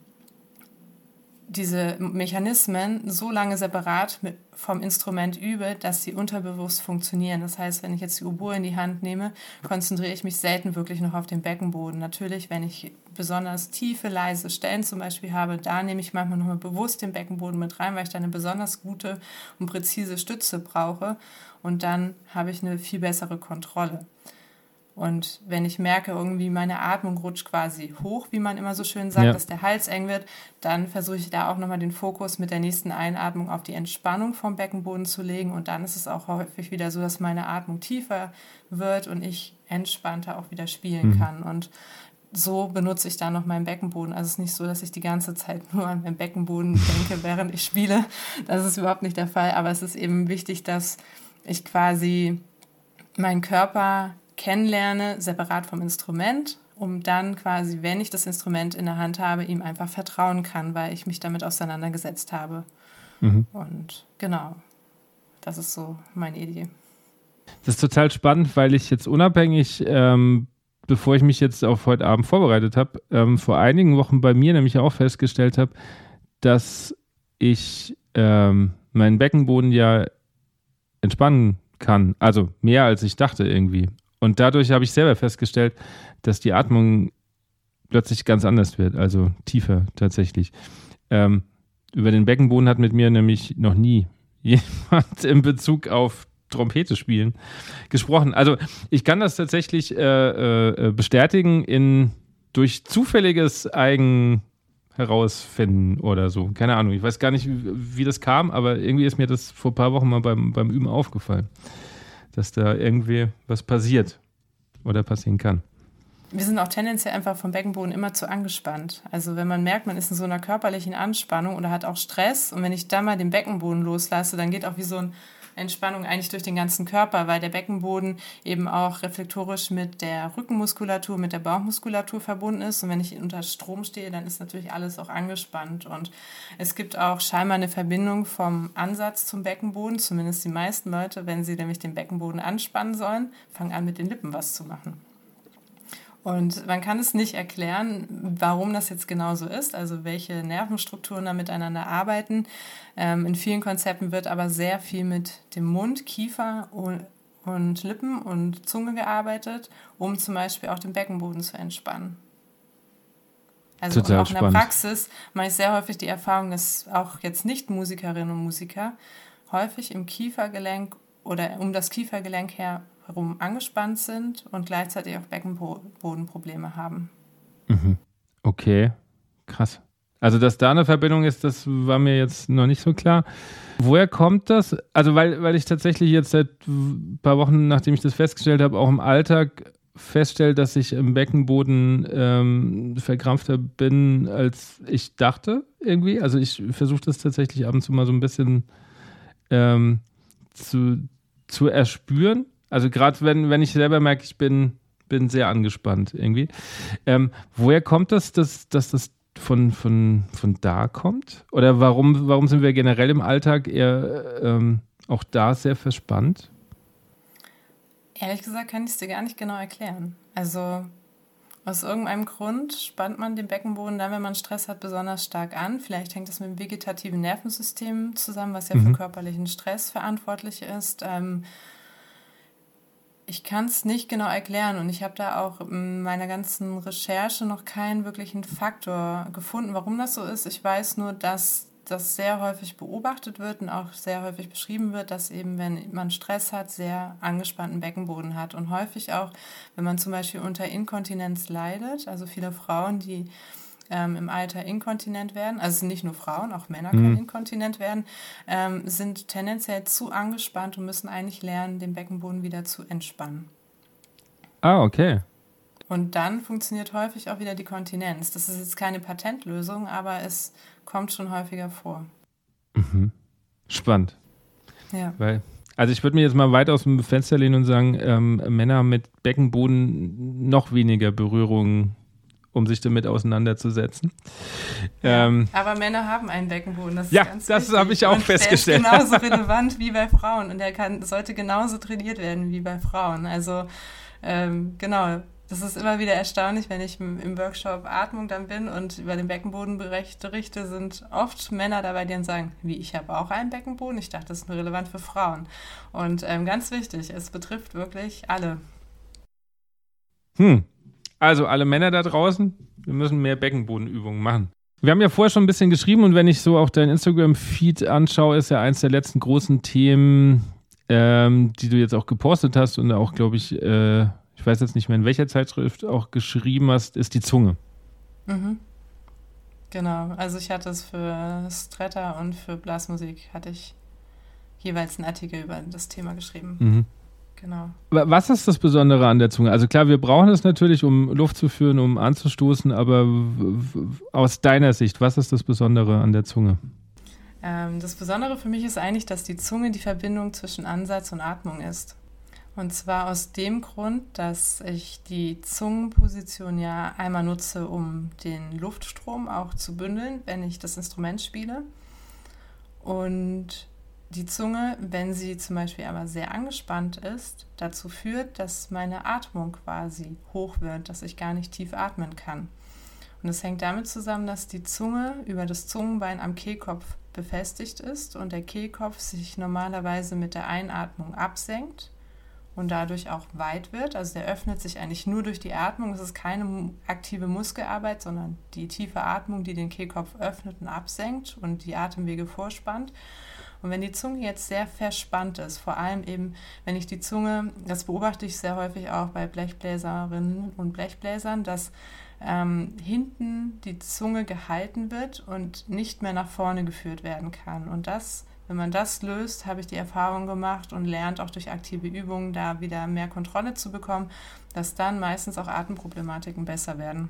diese Mechanismen so lange separat vom Instrument übe, dass sie unterbewusst funktionieren. Das heißt, wenn ich jetzt die Oboe in die Hand nehme, konzentriere ich mich selten wirklich noch auf den Beckenboden. Natürlich, wenn ich besonders tiefe, leise Stellen zum Beispiel habe, da nehme ich manchmal nochmal bewusst den Beckenboden mit rein, weil ich da eine besonders gute und präzise Stütze brauche. Und dann habe ich eine viel bessere Kontrolle. Und wenn ich merke, irgendwie meine Atmung rutscht quasi hoch, wie man immer so schön sagt, ja. dass der Hals eng wird, dann versuche ich da auch nochmal den Fokus mit der nächsten Einatmung auf die Entspannung vom Beckenboden zu legen. Und dann ist es auch häufig wieder so, dass meine Atmung tiefer wird und ich entspannter auch wieder spielen mhm. kann. Und so benutze ich da noch meinen Beckenboden. Also es ist nicht so, dass ich die ganze Zeit nur an meinen Beckenboden denke, während ich spiele. Das ist überhaupt nicht der Fall. Aber es ist eben wichtig, dass ich quasi meinen Körper kennenlerne, separat vom Instrument, um dann quasi, wenn ich das Instrument in der Hand habe, ihm einfach vertrauen kann, weil ich mich damit auseinandergesetzt habe. Mhm. Und genau, das ist so meine Idee. Das ist total spannend, weil ich jetzt unabhängig, ähm, bevor ich mich jetzt auf heute Abend vorbereitet habe, ähm, vor einigen Wochen bei mir nämlich auch festgestellt habe, dass ich ähm, meinen Beckenboden ja entspannen kann. Also mehr als ich dachte irgendwie. Und dadurch habe ich selber festgestellt, dass die Atmung plötzlich ganz anders wird, also tiefer tatsächlich. Ähm, über den Beckenboden hat mit mir nämlich noch nie jemand in Bezug auf Trompete spielen gesprochen. Also ich kann das tatsächlich äh, äh, bestätigen in durch zufälliges Eigen herausfinden oder so. Keine Ahnung. Ich weiß gar nicht, wie, das kam, aber irgendwie ist mir das vor ein paar Wochen mal beim, beim Üben aufgefallen, dass da irgendwie was passiert oder passieren kann wir sind auch tendenziell einfach vom Beckenboden immer zu angespannt. Also wenn man merkt, man ist in so einer körperlichen Anspannung oder hat auch Stress und wenn ich da mal den Beckenboden loslasse, dann geht auch wie so eine Entspannung eigentlich durch den ganzen Körper, weil der Beckenboden eben auch reflektorisch mit der Rückenmuskulatur, mit der Bauchmuskulatur verbunden ist. Und wenn ich unter Strom stehe, dann ist natürlich alles auch angespannt. Und es gibt auch scheinbar eine Verbindung vom Ansatz zum Beckenboden, zumindest die meisten Leute, wenn sie nämlich den Beckenboden anspannen sollen, fangen an mit den Lippen was zu machen. Und man kann es nicht erklären, warum das jetzt genau so ist, also welche Nervenstrukturen da miteinander arbeiten. Ähm, in vielen Konzepten wird aber sehr viel mit dem Mund, Kiefer und, und Lippen und Zunge gearbeitet, um zum Beispiel auch den Beckenboden zu entspannen. Also Total auch in der Praxis mache ich sehr häufig die Erfahrung, dass auch jetzt nicht Musikerinnen und Musiker häufig im Kiefergelenk oder um das Kiefergelenk her herum angespannt sind und gleichzeitig auch Beckenbodenprobleme haben. Mhm. Okay, krass. Also, dass da eine Verbindung ist, das war mir jetzt noch nicht so klar. Woher kommt das? Also, weil, weil ich tatsächlich jetzt seit ein paar Wochen, nachdem ich das festgestellt habe, auch im Alltag feststelle, dass ich im Beckenboden ähm, verkrampfter bin, als ich dachte, irgendwie. Also, ich versuche das tatsächlich ab und zu mal so ein bisschen ähm, zu, zu erspüren. Also gerade wenn, wenn ich selber merke, ich bin, bin sehr angespannt irgendwie. Ähm, woher kommt das, dass, dass das von, von, von da kommt? Oder warum, warum sind wir generell im Alltag eher ähm, auch da sehr verspannt? Ehrlich gesagt kann ich es dir gar nicht genau erklären. Also aus irgendeinem Grund spannt man den Beckenboden dann, wenn man Stress hat, besonders stark an. Vielleicht hängt das mit dem vegetativen Nervensystem zusammen, was ja mhm. für körperlichen Stress verantwortlich ist. Ähm, ich kann es nicht genau erklären und ich habe da auch in meiner ganzen Recherche noch keinen wirklichen Faktor gefunden, warum das so ist. Ich weiß nur, dass das sehr häufig beobachtet wird und auch sehr häufig beschrieben wird, dass eben, wenn man Stress hat, sehr angespannten Beckenboden hat und häufig auch, wenn man zum Beispiel unter Inkontinenz leidet, also viele Frauen, die ähm, im Alter inkontinent werden, also nicht nur Frauen, auch Männer können mhm. inkontinent werden, ähm, sind tendenziell zu angespannt und müssen eigentlich lernen, den Beckenboden wieder zu entspannen. Ah, okay. Und dann funktioniert häufig auch wieder die Kontinenz. Das ist jetzt keine Patentlösung, aber es kommt schon häufiger vor. Mhm. Spannend. Ja. Weil, also ich würde mir jetzt mal weit aus dem Fenster lehnen und sagen, ähm, Männer mit Beckenboden noch weniger Berührung um sich damit auseinanderzusetzen. Ähm, aber Männer haben einen Beckenboden. Das ja, das habe ich auch und festgestellt. Der ist genauso relevant wie bei Frauen und der kann, sollte genauso trainiert werden wie bei Frauen. Also ähm, genau, das ist immer wieder erstaunlich, wenn ich im Workshop Atmung dann bin und über den Beckenboden berichte, sind oft Männer dabei, die dann sagen, wie, ich habe auch einen Beckenboden? Ich dachte, das ist relevant für Frauen. Und ähm, ganz wichtig, es betrifft wirklich alle. Hm, also alle Männer da draußen, wir müssen mehr Beckenbodenübungen machen. Wir haben ja vorher schon ein bisschen geschrieben und wenn ich so auch dein Instagram-Feed anschaue, ist ja eins der letzten großen Themen, ähm, die du jetzt auch gepostet hast und auch, glaube ich, äh, ich weiß jetzt nicht mehr in welcher Zeitschrift auch geschrieben hast, ist die Zunge. Mhm. Genau, also ich hatte es für Stretter und für Blasmusik hatte ich jeweils einen Artikel über das Thema geschrieben. Mhm. Genau. Was ist das Besondere an der Zunge? Also klar, wir brauchen es natürlich, um Luft zu führen, um anzustoßen, aber aus deiner Sicht, was ist das Besondere an der Zunge? Ähm, das Besondere für mich ist eigentlich, dass die Zunge die Verbindung zwischen Ansatz und Atmung ist. Und zwar aus dem Grund, dass ich die Zungenposition ja einmal nutze, um den Luftstrom auch zu bündeln, wenn ich das Instrument spiele. Und die Zunge, wenn sie zum Beispiel aber sehr angespannt ist, dazu führt, dass meine Atmung quasi hoch wird, dass ich gar nicht tief atmen kann. Und es hängt damit zusammen, dass die Zunge über das Zungenbein am Kehlkopf befestigt ist und der Kehlkopf sich normalerweise mit der Einatmung absenkt und dadurch auch weit wird. Also der öffnet sich eigentlich nur durch die Atmung. Es ist keine aktive Muskelarbeit, sondern die tiefe Atmung, die den Kehlkopf öffnet und absenkt und die Atemwege vorspannt. Und wenn die Zunge jetzt sehr verspannt ist, vor allem eben, wenn ich die Zunge, das beobachte ich sehr häufig auch bei Blechbläserinnen und Blechbläsern, dass ähm, hinten die Zunge gehalten wird und nicht mehr nach vorne geführt werden kann. Und das, wenn man das löst, habe ich die Erfahrung gemacht und lernt auch durch aktive Übungen da wieder mehr Kontrolle zu bekommen, dass dann meistens auch Atemproblematiken besser werden.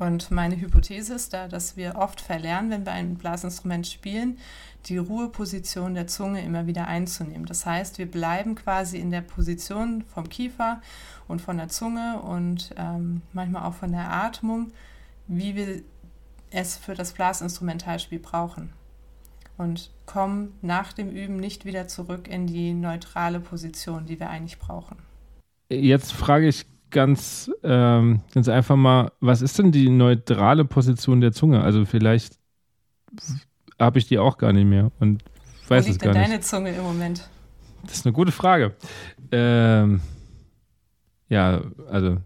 Und meine Hypothese ist da, dass wir oft verlernen, wenn wir ein Blasinstrument spielen, die Ruheposition der Zunge immer wieder einzunehmen. Das heißt, wir bleiben quasi in der Position vom Kiefer und von der Zunge und ähm, manchmal auch von der Atmung, wie wir es für das Blasinstrumentalspiel brauchen. Und kommen nach dem Üben nicht wieder zurück in die neutrale Position, die wir eigentlich brauchen. Jetzt frage ich ganz, ähm, ganz einfach mal, was ist denn die neutrale Position der Zunge? Also vielleicht habe ich die auch gar nicht mehr und weiß Wo liegt es gar denn nicht. deine Zunge im Moment? Das ist eine gute Frage. Ähm, ja, also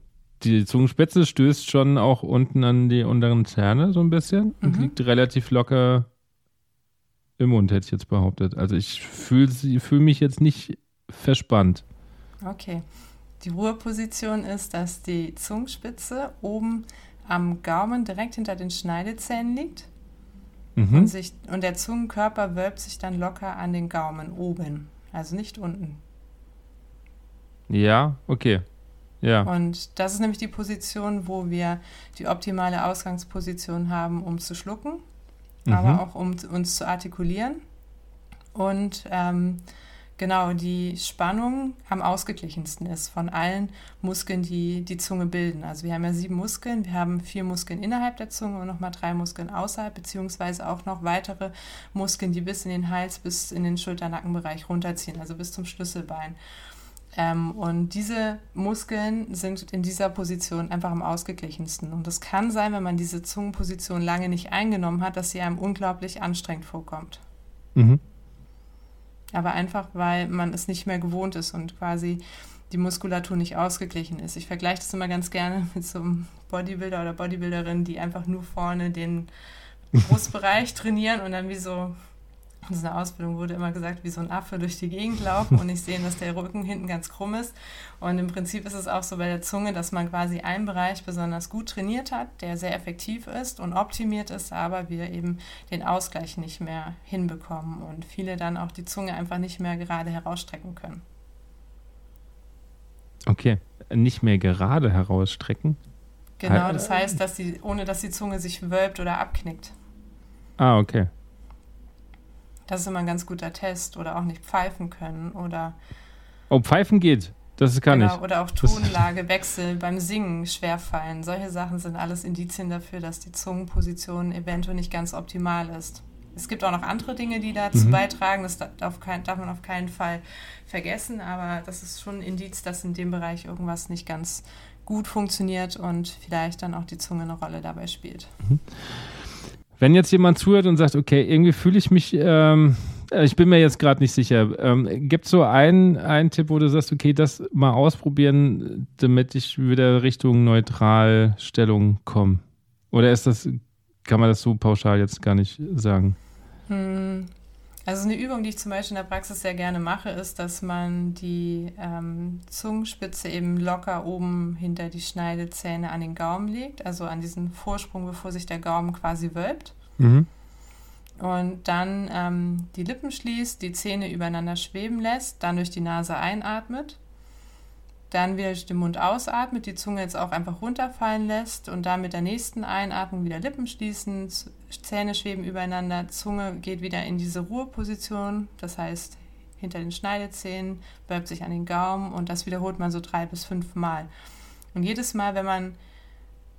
die Zungenspitze stößt schon auch unten an die unteren Zähne so ein bisschen und mhm. liegt relativ locker im Mund, hätte ich jetzt behauptet. Also ich fühle fühl mich jetzt nicht verspannt. Okay. Die Ruheposition ist, dass die Zungenspitze oben am Gaumen direkt hinter den Schneidezähnen liegt Mhm. Und, sich, und der Zungenkörper wölbt sich dann locker an den Gaumen oben, also nicht unten. Ja, okay. Ja. Und das ist nämlich die Position, wo wir die optimale Ausgangsposition haben, um zu schlucken, mhm. aber auch um uns zu artikulieren. Und ähm, genau die Spannung am ausgeglichensten ist von allen Muskeln, die die Zunge bilden. Also wir haben ja sieben Muskeln, wir haben vier Muskeln innerhalb der Zunge und nochmal drei Muskeln außerhalb, beziehungsweise auch noch weitere Muskeln, die bis in den Hals, bis in den Schulter-Nackenbereich runterziehen, also bis zum Schlüsselbein. Ähm, und diese Muskeln sind in dieser Position einfach am ausgeglichensten. Und es kann sein, wenn man diese Zungenposition lange nicht eingenommen hat, dass sie einem unglaublich anstrengend vorkommt. Mhm aber einfach, weil man es nicht mehr gewohnt ist und quasi die Muskulatur nicht ausgeglichen ist. Ich vergleiche das immer ganz gerne mit so einem Bodybuilder oder Bodybuilderin, die einfach nur vorne den Brustbereich trainieren und dann wie so in einer Ausbildung wurde immer gesagt, wie so ein Affe durch die Gegend laufen und nicht sehen, dass der Rücken hinten ganz krumm ist. Und im Prinzip ist es auch so bei der Zunge, dass man quasi einen Bereich besonders gut trainiert hat, der sehr effektiv ist und optimiert ist, aber wir eben den Ausgleich nicht mehr hinbekommen und viele dann auch die Zunge einfach nicht mehr gerade herausstrecken können. Okay, nicht mehr gerade herausstrecken? Genau, das heißt, dass die, ohne dass die Zunge sich wölbt oder abknickt. Ah, okay. Das ist immer ein ganz guter Test. Oder auch nicht pfeifen können oder. Oh, pfeifen geht. Das kann genau, ich. Oder auch Tonlagewechsel beim Singen schwerfallen. Solche Sachen sind alles Indizien dafür, dass die Zungenposition eventuell nicht ganz optimal ist. Es gibt auch noch andere Dinge, die dazu mhm. beitragen. Das darf, kein, darf, man auf keinen Fall vergessen. Aber das ist schon ein Indiz, dass in dem Bereich irgendwas nicht ganz gut funktioniert und vielleicht dann auch die Zunge eine Rolle dabei spielt. Mhm. Wenn jetzt jemand zuhört und sagt, okay, irgendwie fühle ich mich, ähm, äh, ich bin mir jetzt gerade nicht sicher, ähm, gibt es so einen, einen Tipp, wo du sagst, okay, das mal ausprobieren, damit ich wieder Richtung Neutralstellung komme? Oder ist das, kann man das so pauschal jetzt gar nicht sagen? Hm. Also eine Übung, die ich zum Beispiel in der Praxis sehr gerne mache, ist, dass man die ähm, Zungenspitze eben locker oben hinter die Schneidezähne an den Gaumen legt, also an diesen Vorsprung, bevor sich der Gaumen quasi wölbt. Mhm. Und dann ähm, die Lippen schließt, die Zähne übereinander schweben lässt, dann durch die Nase einatmet dann wieder den Mund ausatmet, die Zunge jetzt auch einfach runterfallen lässt und dann mit der nächsten Einatmung wieder Lippen schließen, Zähne schweben übereinander, Zunge geht wieder in diese Ruheposition, das heißt hinter den Schneidezähnen, bleibt sich an den Gaumen und das wiederholt man so drei bis fünf Mal. Und jedes Mal, wenn man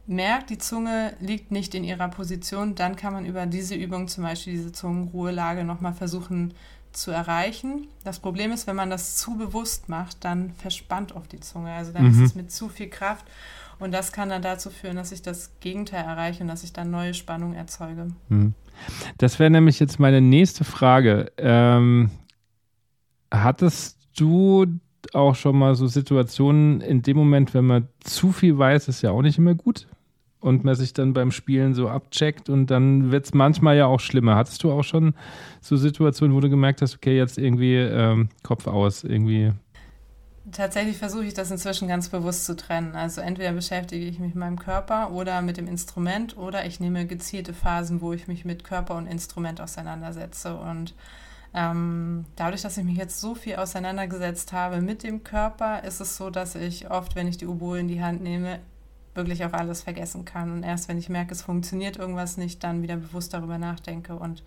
merkt, die Zunge liegt nicht in ihrer Position, dann kann man über diese Übung zum Beispiel diese Zungenruhelage nochmal versuchen zu erreichen. Das Problem ist, wenn man das zu bewusst macht, dann verspannt oft die Zunge. Also dann mhm. ist es mit zu viel Kraft. Und das kann dann dazu führen, dass ich das Gegenteil erreiche und dass ich dann neue Spannung erzeuge. Mhm. Das wäre nämlich jetzt meine nächste Frage. Ähm, hattest du auch schon mal so Situationen in dem Moment, wenn man zu viel weiß, ist ja auch nicht immer gut. Und man sich dann beim Spielen so abcheckt und dann wird es manchmal ja auch schlimmer. Hattest du auch schon so Situationen, wo du gemerkt hast, okay, jetzt irgendwie ähm, Kopf aus, irgendwie Tatsächlich versuche ich das inzwischen ganz bewusst zu trennen. Also entweder beschäftige ich mich mit meinem Körper oder mit dem Instrument oder ich nehme gezielte Phasen, wo ich mich mit Körper und Instrument auseinandersetze. Und ähm, dadurch, dass ich mich jetzt so viel auseinandergesetzt habe mit dem Körper, ist es so, dass ich oft, wenn ich die Oboe in die Hand nehme, wirklich auch alles vergessen kann. Und erst wenn ich merke, es funktioniert irgendwas nicht, dann wieder bewusst darüber nachdenke und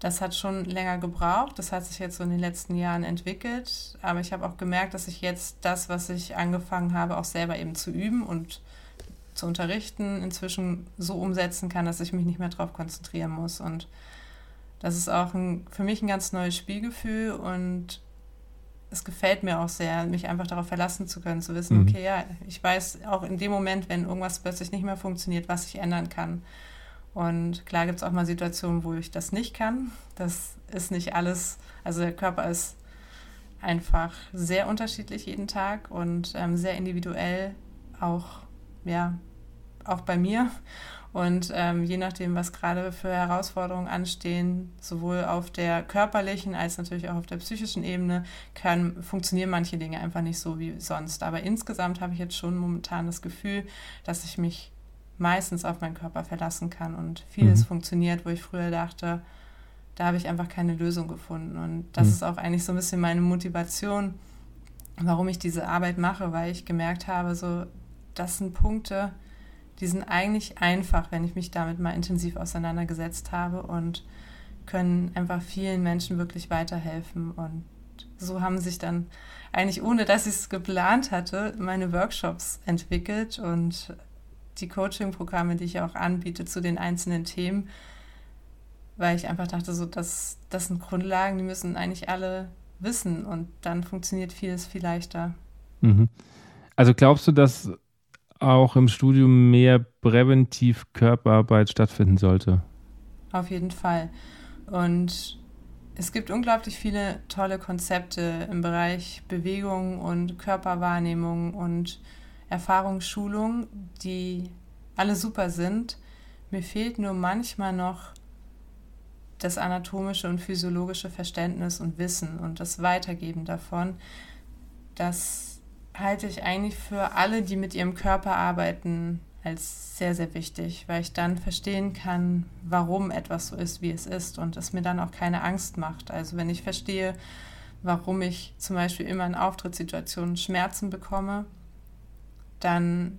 das hat schon länger gebraucht. Das hat sich jetzt so in den letzten Jahren entwickelt. Aber ich habe auch gemerkt, dass ich jetzt das, was ich angefangen habe, auch selber eben zu üben und zu unterrichten, inzwischen so umsetzen kann, dass ich mich nicht mehr darauf konzentrieren muss. Und das ist auch ein, für mich ein ganz neues Spielgefühl und es gefällt mir auch sehr, mich einfach darauf verlassen zu können, zu wissen, mhm. okay, ja, ich weiß auch in dem Moment, wenn irgendwas plötzlich nicht mehr funktioniert, was ich ändern kann. Und klar gibt es auch mal Situationen, wo ich das nicht kann. Das ist nicht alles, also der Körper ist einfach sehr unterschiedlich jeden Tag und ähm, sehr individuell, auch, ja, auch bei mir. Und ähm, je nachdem, was gerade für Herausforderungen anstehen, sowohl auf der körperlichen als natürlich auch auf der psychischen Ebene, kann, funktionieren manche Dinge einfach nicht so wie sonst. Aber insgesamt habe ich jetzt schon momentan das Gefühl, dass ich mich meistens auf meinen Körper verlassen kann und vieles mhm. funktioniert, wo ich früher dachte, da habe ich einfach keine Lösung gefunden. Und das mhm. ist auch eigentlich so ein bisschen meine Motivation, warum ich diese Arbeit mache, weil ich gemerkt habe, so, das sind Punkte, die sind eigentlich einfach, wenn ich mich damit mal intensiv auseinandergesetzt habe und können einfach vielen Menschen wirklich weiterhelfen. Und so haben sich dann eigentlich, ohne dass ich es geplant hatte, meine Workshops entwickelt und die Coaching-Programme, die ich auch anbiete zu den einzelnen Themen, weil ich einfach dachte, so, das, das sind Grundlagen, die müssen eigentlich alle wissen und dann funktioniert vieles viel leichter. Mhm. Also glaubst du, dass auch im Studium mehr präventiv Körperarbeit stattfinden sollte? Auf jeden Fall. Und es gibt unglaublich viele tolle Konzepte im Bereich Bewegung und Körperwahrnehmung und Erfahrungsschulung, die alle super sind. Mir fehlt nur manchmal noch das anatomische und physiologische Verständnis und Wissen und das Weitergeben davon. Das halte ich eigentlich für alle, die mit ihrem Körper arbeiten, als sehr, sehr wichtig, weil ich dann verstehen kann, warum etwas so ist, wie es ist und es mir dann auch keine Angst macht. Also wenn ich verstehe, warum ich zum Beispiel immer in Auftrittssituationen Schmerzen bekomme, dann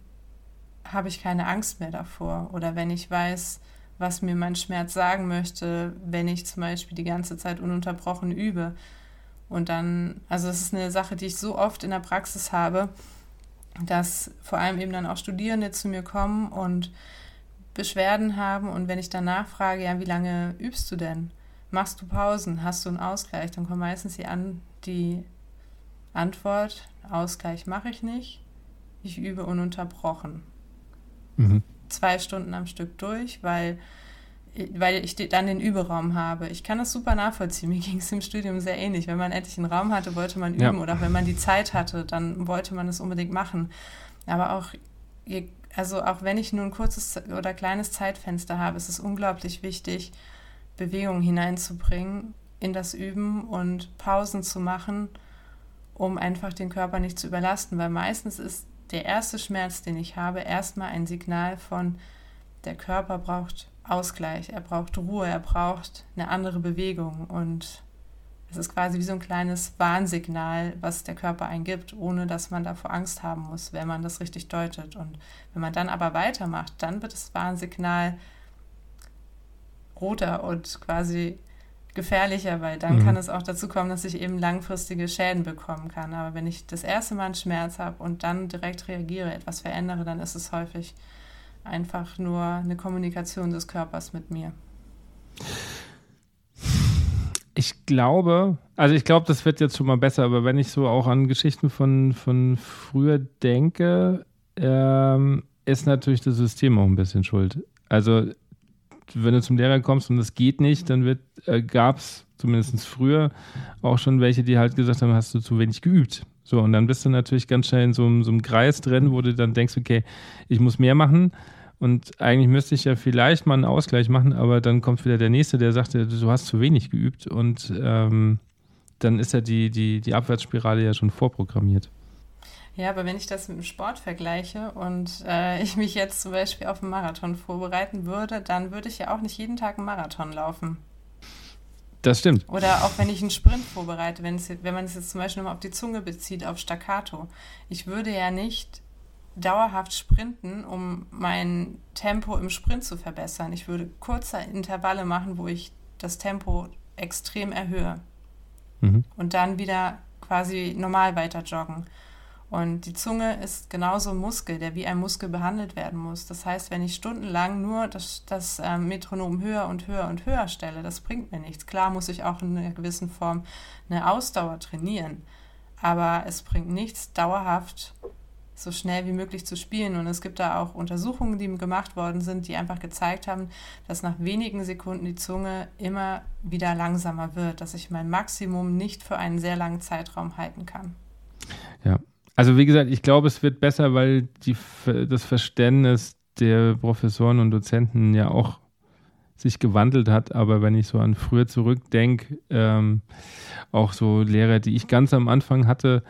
habe ich keine Angst mehr davor. Oder wenn ich weiß, was mir mein Schmerz sagen möchte, wenn ich zum Beispiel die ganze Zeit ununterbrochen übe. Und dann, also das ist eine Sache, die ich so oft in der Praxis habe, dass vor allem eben dann auch Studierende zu mir kommen und Beschwerden haben. Und wenn ich dann nachfrage, ja, wie lange übst du denn? Machst du Pausen? Hast du einen Ausgleich? Dann kommt meistens die, an, die Antwort, Ausgleich mache ich nicht ich übe ununterbrochen. Mhm. Zwei Stunden am Stück durch, weil, weil ich dann den Überaum habe. Ich kann das super nachvollziehen. Mir ging es im Studium sehr ähnlich. Wenn man endlich einen Raum hatte, wollte man üben. Ja. Oder wenn man die Zeit hatte, dann wollte man es unbedingt machen. Aber auch, also auch wenn ich nur ein kurzes oder kleines Zeitfenster habe, ist es unglaublich wichtig, Bewegung hineinzubringen in das Üben und Pausen zu machen, um einfach den Körper nicht zu überlasten. Weil meistens ist der erste Schmerz, den ich habe, erstmal ein Signal von, der Körper braucht Ausgleich, er braucht Ruhe, er braucht eine andere Bewegung und es ist quasi wie so ein kleines Warnsignal, was der Körper eingibt, ohne dass man davor Angst haben muss, wenn man das richtig deutet. Und wenn man dann aber weitermacht, dann wird das Warnsignal roter und quasi gefährlicher, weil dann mhm. kann es auch dazu kommen, dass ich eben langfristige Schäden bekommen kann. Aber wenn ich das erste Mal einen Schmerz habe und dann direkt reagiere, etwas verändere, dann ist es häufig einfach nur eine Kommunikation des Körpers mit mir. Ich glaube, also ich glaube, das wird jetzt schon mal besser, aber wenn ich so auch an Geschichten von, von früher denke, ähm, ist natürlich das System auch ein bisschen schuld. Also wenn du zum Lehrer kommst und das geht nicht, dann wird, äh, gab es zumindest früher auch schon welche, die halt gesagt haben, hast du zu wenig geübt. So, und dann bist du natürlich ganz schnell in so, so einem Kreis drin, wo du dann denkst, okay, ich muss mehr machen. Und eigentlich müsste ich ja vielleicht mal einen Ausgleich machen, aber dann kommt wieder der Nächste, der sagt, du hast zu wenig geübt. Und ähm, dann ist ja die, die, die Abwärtsspirale ja schon vorprogrammiert. Ja, aber wenn ich das mit dem Sport vergleiche und äh, ich mich jetzt zum Beispiel auf einen Marathon vorbereiten würde, dann würde ich ja auch nicht jeden Tag einen Marathon laufen. Das stimmt. Oder auch wenn ich einen Sprint vorbereite, wenn, es, wenn man es jetzt zum Beispiel nochmal auf die Zunge bezieht, auf Staccato. Ich würde ja nicht dauerhaft sprinten, um mein Tempo im Sprint zu verbessern. Ich würde kurze Intervalle machen, wo ich das Tempo extrem erhöhe. Mhm. Und dann wieder quasi normal weiter joggen. Und die Zunge ist genauso ein Muskel, der wie ein Muskel behandelt werden muss. Das heißt, wenn ich stundenlang nur das, das äh, Metronom höher und höher und höher stelle, das bringt mir nichts. Klar muss ich auch in einer gewissen Form eine Ausdauer trainieren, aber es bringt nichts, dauerhaft so schnell wie möglich zu spielen. Und es gibt da auch Untersuchungen, die gemacht worden sind, die einfach gezeigt haben, dass nach wenigen Sekunden die Zunge immer wieder langsamer wird, dass ich mein Maximum nicht für einen sehr langen Zeitraum halten kann. Ja, also wie gesagt, ich glaube, es wird besser, weil die, das Verständnis der Professoren und Dozenten ja auch sich gewandelt hat. Aber wenn ich so an früher zurückdenke, ähm, auch so Lehrer, die ich ganz am Anfang hatte,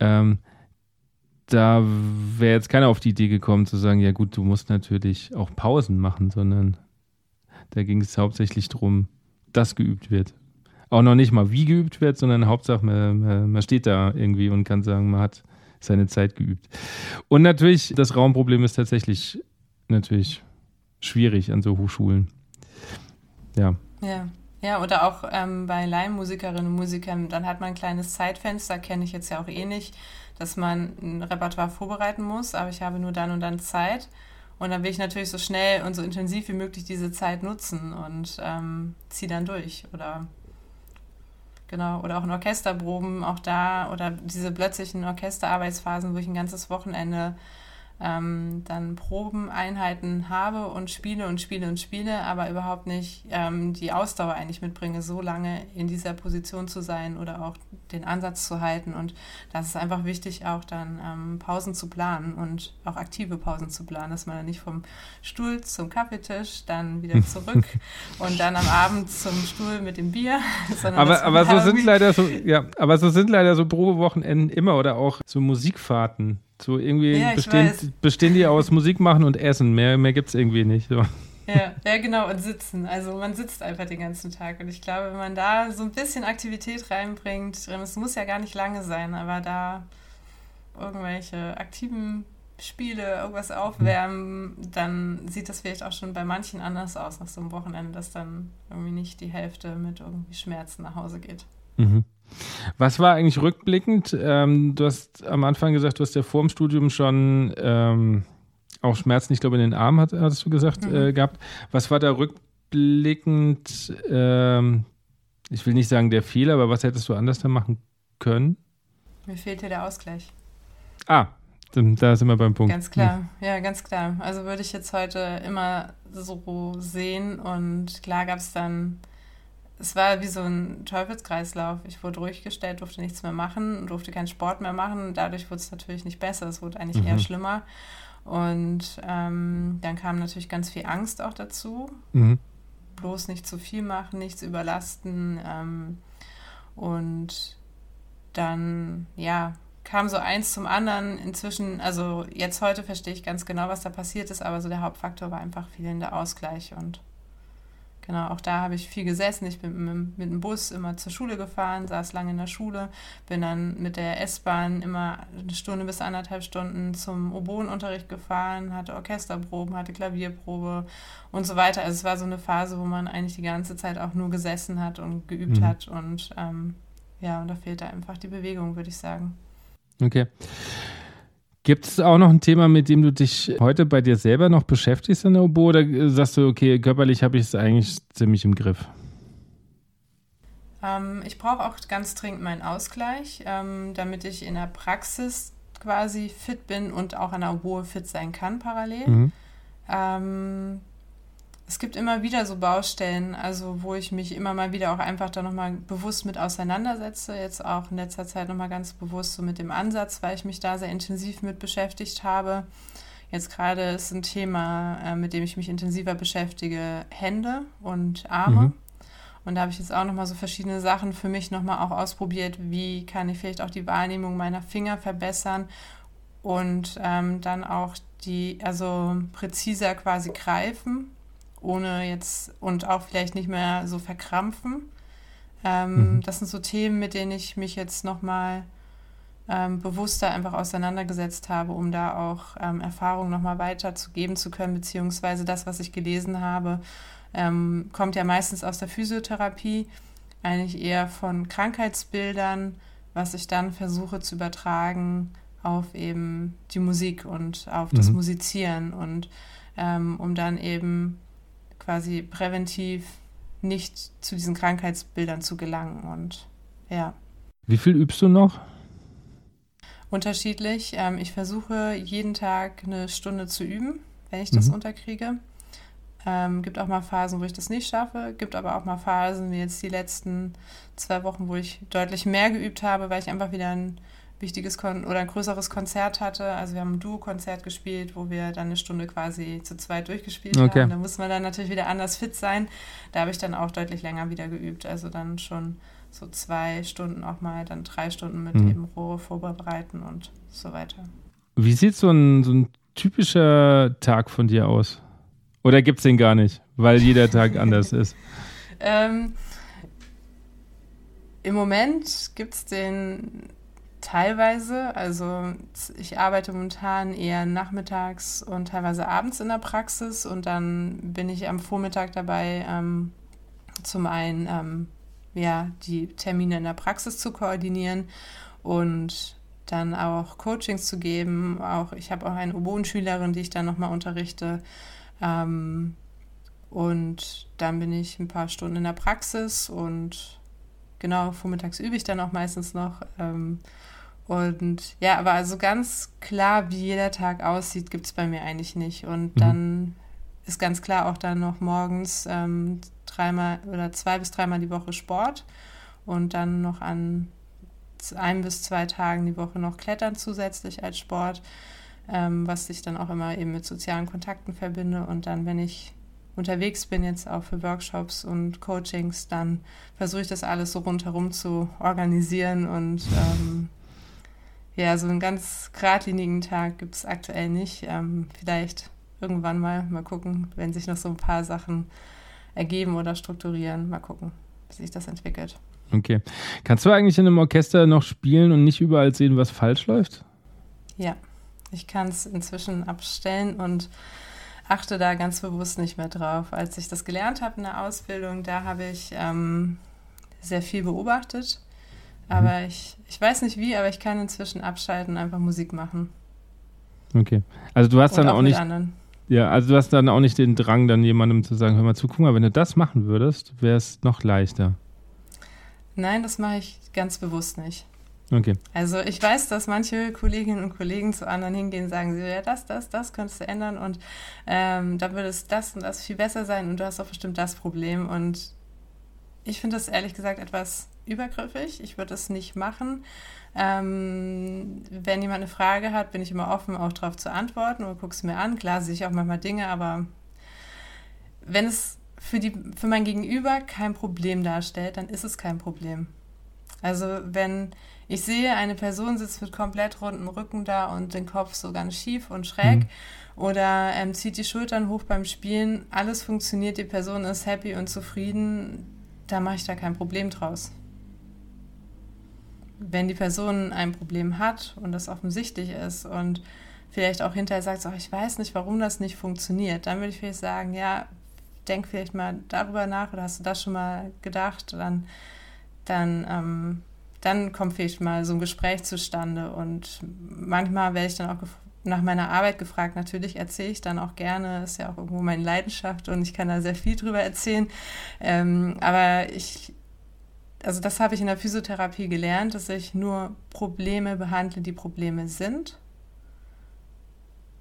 ähm, da wäre jetzt keiner auf die Idee gekommen zu sagen, ja gut, du musst natürlich auch Pausen machen, sondern da ging es hauptsächlich darum, dass geübt wird. Auch noch nicht mal wie geübt wird, sondern Hauptsache, man, man steht da irgendwie und kann sagen, man hat seine Zeit geübt. Und natürlich, das Raumproblem ist tatsächlich natürlich schwierig an so Hochschulen. Ja. Ja. Ja, oder auch ähm, bei Laienmusikerinnen und Musikern, dann hat man ein kleines Zeitfenster, kenne ich jetzt ja auch eh nicht, dass man ein Repertoire vorbereiten muss, aber ich habe nur dann und dann Zeit. Und dann will ich natürlich so schnell und so intensiv wie möglich diese Zeit nutzen und ähm, ziehe dann durch. Oder Genau, oder auch in Orchesterproben, auch da, oder diese plötzlichen Orchesterarbeitsphasen, wo ich ein ganzes Wochenende ähm, dann Probeneinheiten habe und spiele und spiele und spiele, aber überhaupt nicht ähm, die Ausdauer eigentlich mitbringe, so lange in dieser Position zu sein oder auch den Ansatz zu halten. Und das ist einfach wichtig, auch dann ähm, Pausen zu planen und auch aktive Pausen zu planen, dass man dann nicht vom Stuhl zum Kaffeetisch, dann wieder zurück und dann am Abend zum Stuhl mit dem Bier. aber aber so sind leider so, ja, aber so sind leider so Probewochenenden immer oder auch so Musikfahrten so irgendwie ja, bestehen, bestehen die aus Musik machen und Essen. Mehr, mehr gibt es irgendwie nicht. So. Ja, ja, genau, und sitzen. Also man sitzt einfach den ganzen Tag. Und ich glaube, wenn man da so ein bisschen Aktivität reinbringt, es muss ja gar nicht lange sein, aber da irgendwelche aktiven Spiele, irgendwas aufwärmen, dann sieht das vielleicht auch schon bei manchen anders aus nach so einem Wochenende, dass dann irgendwie nicht die Hälfte mit irgendwie Schmerzen nach Hause geht. Mhm. Was war eigentlich rückblickend? Ähm, du hast am Anfang gesagt, du hast ja vor dem Studium schon ähm, auch Schmerzen, ich glaube, in den Armen, hat, hattest du gesagt, mhm. äh, gehabt. Was war da rückblickend, ähm, ich will nicht sagen der Fehler, aber was hättest du anders da machen können? Mir fehlte der Ausgleich. Ah, da sind wir beim Punkt. Ganz klar, ja, ganz klar. Also würde ich jetzt heute immer so sehen und klar gab es dann es war wie so ein Teufelskreislauf. Ich wurde ruhig gestellt, durfte nichts mehr machen, durfte keinen Sport mehr machen. Dadurch wurde es natürlich nicht besser, es wurde eigentlich mhm. eher schlimmer. Und ähm, dann kam natürlich ganz viel Angst auch dazu. Mhm. Bloß nicht zu viel machen, nichts überlasten. Ähm, und dann, ja, kam so eins zum anderen. Inzwischen, also jetzt heute verstehe ich ganz genau, was da passiert ist, aber so der Hauptfaktor war einfach fehlender Ausgleich und Genau, auch da habe ich viel gesessen. Ich bin mit, mit dem Bus immer zur Schule gefahren, saß lange in der Schule, bin dann mit der S-Bahn immer eine Stunde bis anderthalb Stunden zum Oboenunterricht gefahren, hatte Orchesterproben, hatte Klavierprobe und so weiter. Also es war so eine Phase, wo man eigentlich die ganze Zeit auch nur gesessen hat und geübt mhm. hat. Und ähm, ja, und da fehlte einfach die Bewegung, würde ich sagen. Okay. Gibt es auch noch ein Thema, mit dem du dich heute bei dir selber noch beschäftigst in der Oboe oder sagst du, okay, körperlich habe ich es eigentlich ziemlich im Griff? Ähm, ich brauche auch ganz dringend meinen Ausgleich, ähm, damit ich in der Praxis quasi fit bin und auch an der Oboe fit sein kann parallel. Mhm. Ähm, es gibt immer wieder so Baustellen, also wo ich mich immer mal wieder auch einfach da nochmal bewusst mit auseinandersetze. Jetzt auch in letzter Zeit nochmal ganz bewusst so mit dem Ansatz, weil ich mich da sehr intensiv mit beschäftigt habe. Jetzt gerade ist ein Thema, äh, mit dem ich mich intensiver beschäftige, Hände und Arme. Mhm. Und da habe ich jetzt auch nochmal so verschiedene Sachen für mich nochmal auch ausprobiert. Wie kann ich vielleicht auch die Wahrnehmung meiner Finger verbessern und ähm, dann auch die, also präziser quasi greifen, ohne jetzt und auch vielleicht nicht mehr so verkrampfen. Ähm, mhm. Das sind so Themen, mit denen ich mich jetzt nochmal ähm, bewusster einfach auseinandergesetzt habe, um da auch ähm, Erfahrungen nochmal weiterzugeben zu können, beziehungsweise das, was ich gelesen habe, ähm, kommt ja meistens aus der Physiotherapie, eigentlich eher von Krankheitsbildern, was ich dann versuche zu übertragen auf eben die Musik und auf das mhm. Musizieren und ähm, um dann eben quasi präventiv nicht zu diesen Krankheitsbildern zu gelangen und ja. Wie viel übst du noch? Unterschiedlich. Ähm, ich versuche jeden Tag eine Stunde zu üben, wenn ich das mhm. unterkriege. Ähm, gibt auch mal Phasen, wo ich das nicht schaffe. Gibt aber auch mal Phasen, wie jetzt die letzten zwei Wochen, wo ich deutlich mehr geübt habe, weil ich einfach wieder ein wichtiges Kon oder ein größeres Konzert hatte. Also wir haben ein Duo-Konzert gespielt, wo wir dann eine Stunde quasi zu zweit durchgespielt okay. haben. Da muss man dann natürlich wieder anders fit sein. Da habe ich dann auch deutlich länger wieder geübt. Also dann schon so zwei Stunden auch mal, dann drei Stunden mit mhm. eben Rohre vorbereiten und so weiter. Wie sieht so ein, so ein typischer Tag von dir aus? Oder gibt es den gar nicht, weil jeder Tag anders ist? Ähm, Im Moment gibt es den teilweise. Also ich arbeite momentan eher nachmittags und teilweise abends in der Praxis und dann bin ich am Vormittag dabei, ähm, zum einen ähm, ja, die Termine in der Praxis zu koordinieren und dann auch Coachings zu geben. Auch ich habe auch eine Oboenschülerin, die ich dann nochmal unterrichte. Ähm, und dann bin ich ein paar Stunden in der Praxis und genau, vormittags übe ich dann auch meistens noch. Ähm, und ja, aber also ganz klar, wie jeder Tag aussieht, gibt es bei mir eigentlich nicht. Und mhm. dann ist ganz klar auch dann noch morgens ähm, dreimal oder zwei bis dreimal die Woche Sport und dann noch an ein bis zwei Tagen die Woche noch Klettern zusätzlich als Sport ähm, was ich dann auch immer eben mit sozialen Kontakten verbinde. Und dann, wenn ich unterwegs bin, jetzt auch für Workshops und Coachings, dann versuche ich das alles so rundherum zu organisieren. Und ähm, ja, so einen ganz geradlinigen Tag gibt es aktuell nicht. Ähm, vielleicht irgendwann mal, mal gucken, wenn sich noch so ein paar Sachen ergeben oder strukturieren. Mal gucken, wie sich das entwickelt. Okay. Kannst du eigentlich in einem Orchester noch spielen und nicht überall sehen, was falsch läuft? Ja. Ich kann es inzwischen abstellen und achte da ganz bewusst nicht mehr drauf. Als ich das gelernt habe in der Ausbildung, da habe ich ähm, sehr viel beobachtet. Aber mhm. ich, ich weiß nicht wie, aber ich kann inzwischen abschalten und einfach Musik machen. Okay. Also du hast und dann auch, auch nicht. Anderen. Ja, also du hast dann auch nicht den Drang, dann jemandem zu sagen, hör mal zu, guck mal, wenn du das machen würdest, wäre es noch leichter. Nein, das mache ich ganz bewusst nicht. Okay. Also ich weiß, dass manche Kolleginnen und Kollegen zu anderen hingehen und sagen, ja, das, das, das könntest du ändern und ähm, da würde es das und das viel besser sein und du hast doch bestimmt das Problem. Und ich finde das ehrlich gesagt etwas übergriffig. Ich würde das nicht machen. Ähm, wenn jemand eine Frage hat, bin ich immer offen, auch darauf zu antworten oder gucke es mir an. Klar sehe ich auch manchmal Dinge, aber wenn es für, die, für mein Gegenüber kein Problem darstellt, dann ist es kein Problem. Also wenn ich sehe, eine Person sitzt mit komplett runden Rücken da und den Kopf so ganz schief und schräg mhm. oder ähm, zieht die Schultern hoch beim Spielen. Alles funktioniert, die Person ist happy und zufrieden. Da mache ich da kein Problem draus. Wenn die Person ein Problem hat und das offensichtlich ist und vielleicht auch hinterher sagt, oh, ich weiß nicht, warum das nicht funktioniert, dann würde ich vielleicht sagen, ja, denk vielleicht mal darüber nach oder hast du das schon mal gedacht? Dann, dann ähm, dann kommt vielleicht mal so ein Gespräch zustande und manchmal werde ich dann auch nach meiner Arbeit gefragt. Natürlich erzähle ich dann auch gerne, ist ja auch irgendwo meine Leidenschaft und ich kann da sehr viel drüber erzählen. Ähm, aber ich, also das habe ich in der Physiotherapie gelernt, dass ich nur Probleme behandle, die Probleme sind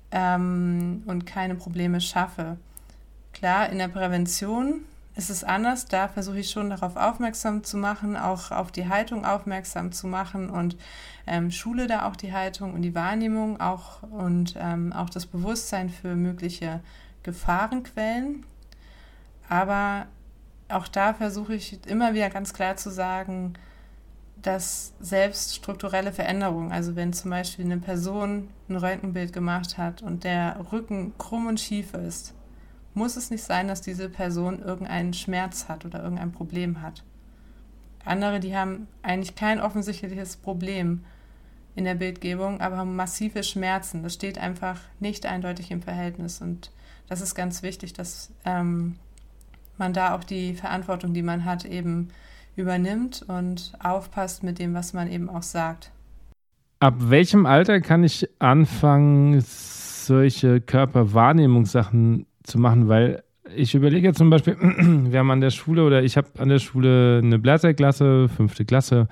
ähm, und keine Probleme schaffe. Klar, in der Prävention ist es anders. Da versuche ich schon darauf aufmerksam zu machen, auch auf die Haltung aufmerksam zu machen und ähm, schule da auch die Haltung und die Wahrnehmung auch und ähm, auch das Bewusstsein für mögliche Gefahrenquellen. Aber auch da versuche ich immer wieder ganz klar zu sagen, dass selbst strukturelle Veränderungen, also wenn zum Beispiel eine Person ein Röntgenbild gemacht hat und der Rücken krumm und schief ist, muss es nicht sein, dass diese Person irgendeinen Schmerz hat oder irgendein Problem hat. Andere, die haben eigentlich kein offensichtliches Problem in der Bildgebung, aber haben massive Schmerzen. Das steht einfach nicht eindeutig im Verhältnis. Und das ist ganz wichtig, dass ähm, man da auch die Verantwortung, die man hat, eben übernimmt und aufpasst mit dem, was man eben auch sagt. Ab welchem Alter kann ich anfangen, solche Körperwahrnehmungssachen zu machen, weil ich überlege zum Beispiel, wir haben an der Schule oder ich habe an der Schule eine Blätterklasse, fünfte Klasse.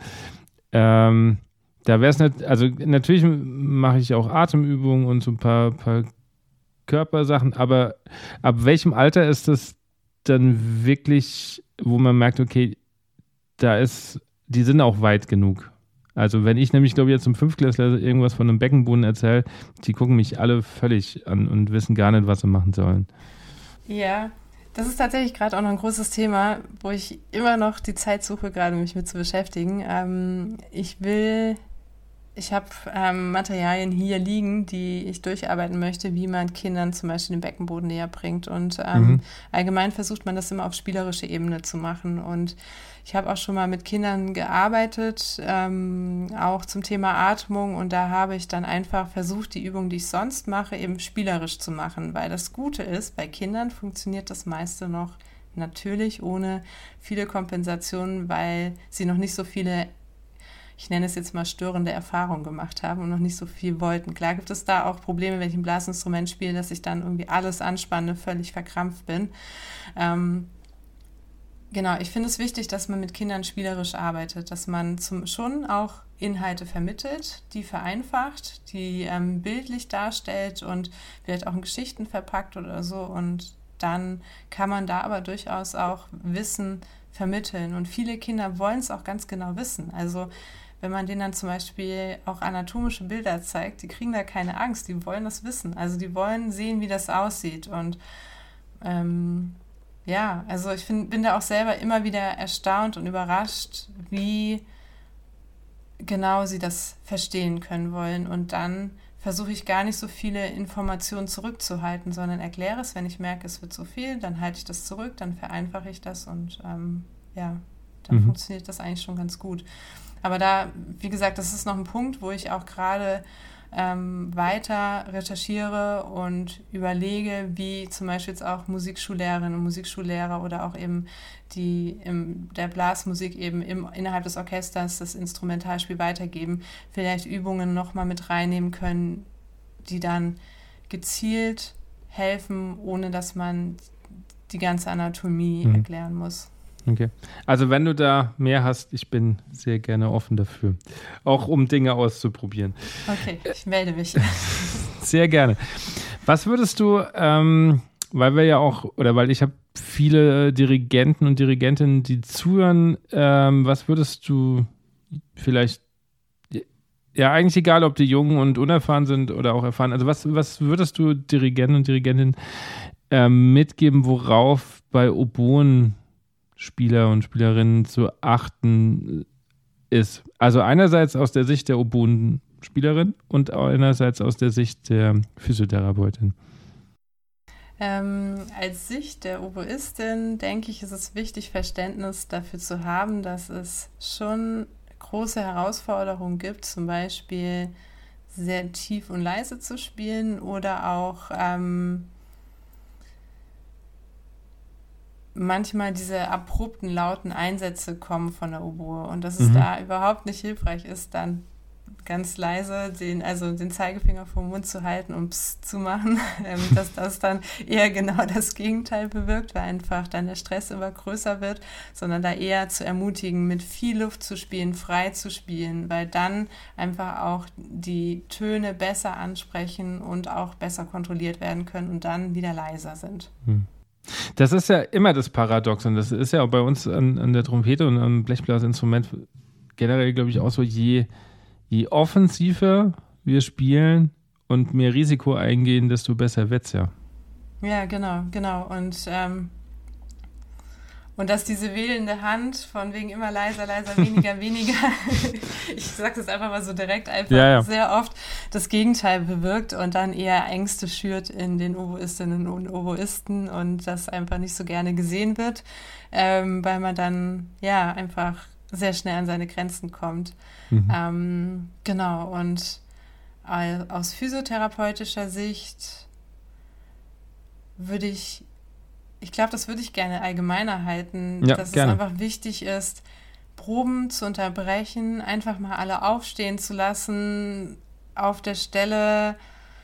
Ähm, da wäre es nicht, also natürlich mache ich auch Atemübungen und so ein paar, paar Körpersachen, aber ab welchem Alter ist das dann wirklich, wo man merkt, okay, da ist, die sind auch weit genug. Also wenn ich nämlich, glaube ich, jetzt zum Fünftklässler irgendwas von einem Beckenboden erzähle, die gucken mich alle völlig an und wissen gar nicht, was sie machen sollen. Ja, das ist tatsächlich gerade auch noch ein großes Thema, wo ich immer noch die Zeit suche, gerade mich mit zu beschäftigen. Ähm, ich will, ich habe ähm, Materialien hier liegen, die ich durcharbeiten möchte, wie man Kindern zum Beispiel den Beckenboden näher bringt. Und ähm, mhm. allgemein versucht man das immer auf spielerische Ebene zu machen. Und ich habe auch schon mal mit Kindern gearbeitet, ähm, auch zum Thema Atmung. Und da habe ich dann einfach versucht, die Übung, die ich sonst mache, eben spielerisch zu machen. Weil das Gute ist, bei Kindern funktioniert das meiste noch natürlich ohne viele Kompensationen, weil sie noch nicht so viele ich nenne es jetzt mal störende Erfahrungen gemacht haben und noch nicht so viel wollten. Klar gibt es da auch Probleme, wenn ich ein Blasinstrument spiele, dass ich dann irgendwie alles anspanne, völlig verkrampft bin. Ähm, Genau, ich finde es wichtig, dass man mit Kindern spielerisch arbeitet, dass man zum, schon auch Inhalte vermittelt, die vereinfacht, die ähm, bildlich darstellt und vielleicht auch in Geschichten verpackt oder so. Und dann kann man da aber durchaus auch Wissen vermitteln. Und viele Kinder wollen es auch ganz genau wissen. Also wenn man denen dann zum Beispiel auch anatomische Bilder zeigt, die kriegen da keine Angst, die wollen das wissen. Also die wollen sehen, wie das aussieht. Und ähm, ja, also ich find, bin da auch selber immer wieder erstaunt und überrascht, wie genau sie das verstehen können wollen. Und dann versuche ich gar nicht so viele Informationen zurückzuhalten, sondern erkläre es, wenn ich merke, es wird zu viel, dann halte ich das zurück, dann vereinfache ich das und ähm, ja, dann mhm. funktioniert das eigentlich schon ganz gut. Aber da, wie gesagt, das ist noch ein Punkt, wo ich auch gerade ähm, weiter recherchiere und überlege, wie zum Beispiel jetzt auch Musikschullehrerinnen und Musikschullehrer oder auch eben die im, der Blasmusik eben im, innerhalb des Orchesters das Instrumentalspiel weitergeben, vielleicht Übungen nochmal mit reinnehmen können, die dann gezielt helfen, ohne dass man die ganze Anatomie mhm. erklären muss. Okay. Also wenn du da mehr hast, ich bin sehr gerne offen dafür. Auch um Dinge auszuprobieren. Okay, ich melde mich. Sehr gerne. Was würdest du, ähm, weil wir ja auch, oder weil ich habe viele Dirigenten und Dirigentinnen, die zuhören, ähm, was würdest du vielleicht, ja eigentlich egal, ob die jung und unerfahren sind oder auch erfahren, also was, was würdest du Dirigenten und Dirigentinnen ähm, mitgeben, worauf bei Oboen Spieler und Spielerinnen zu achten ist. Also einerseits aus der Sicht der Oboen-Spielerin und einerseits aus der Sicht der Physiotherapeutin. Ähm, als Sicht der Oboistin denke ich, ist es wichtig, Verständnis dafür zu haben, dass es schon große Herausforderungen gibt, zum Beispiel sehr tief und leise zu spielen oder auch ähm, manchmal diese abrupten, lauten Einsätze kommen von der Oboe und dass es mhm. da überhaupt nicht hilfreich ist, dann ganz leise den, also den Zeigefinger vom Mund zu halten und Psst zu machen, ähm, dass das dann eher genau das Gegenteil bewirkt, weil einfach dann der Stress immer größer wird, sondern da eher zu ermutigen, mit viel Luft zu spielen, frei zu spielen, weil dann einfach auch die Töne besser ansprechen und auch besser kontrolliert werden können und dann wieder leiser sind. Mhm. Das ist ja immer das Paradox und das ist ja auch bei uns an, an der Trompete und am Blechblasinstrument generell, glaube ich, auch so, je, je offensiver wir spielen und mehr Risiko eingehen, desto besser wird es ja. Ja, genau, genau. Und ähm, und dass diese wählende Hand von wegen immer leiser, leiser, weniger, weniger, ich sage das einfach mal so direkt, einfach ja, ja. sehr oft das Gegenteil bewirkt und dann eher Ängste schürt in den Oboistinnen und Oboisten und das einfach nicht so gerne gesehen wird, ähm, weil man dann ja einfach sehr schnell an seine Grenzen kommt. Mhm. Ähm, genau, und aus physiotherapeutischer Sicht würde ich ich glaube, das würde ich gerne allgemeiner halten, ja, dass gerne. es einfach wichtig ist, Proben zu unterbrechen, einfach mal alle aufstehen zu lassen, auf der Stelle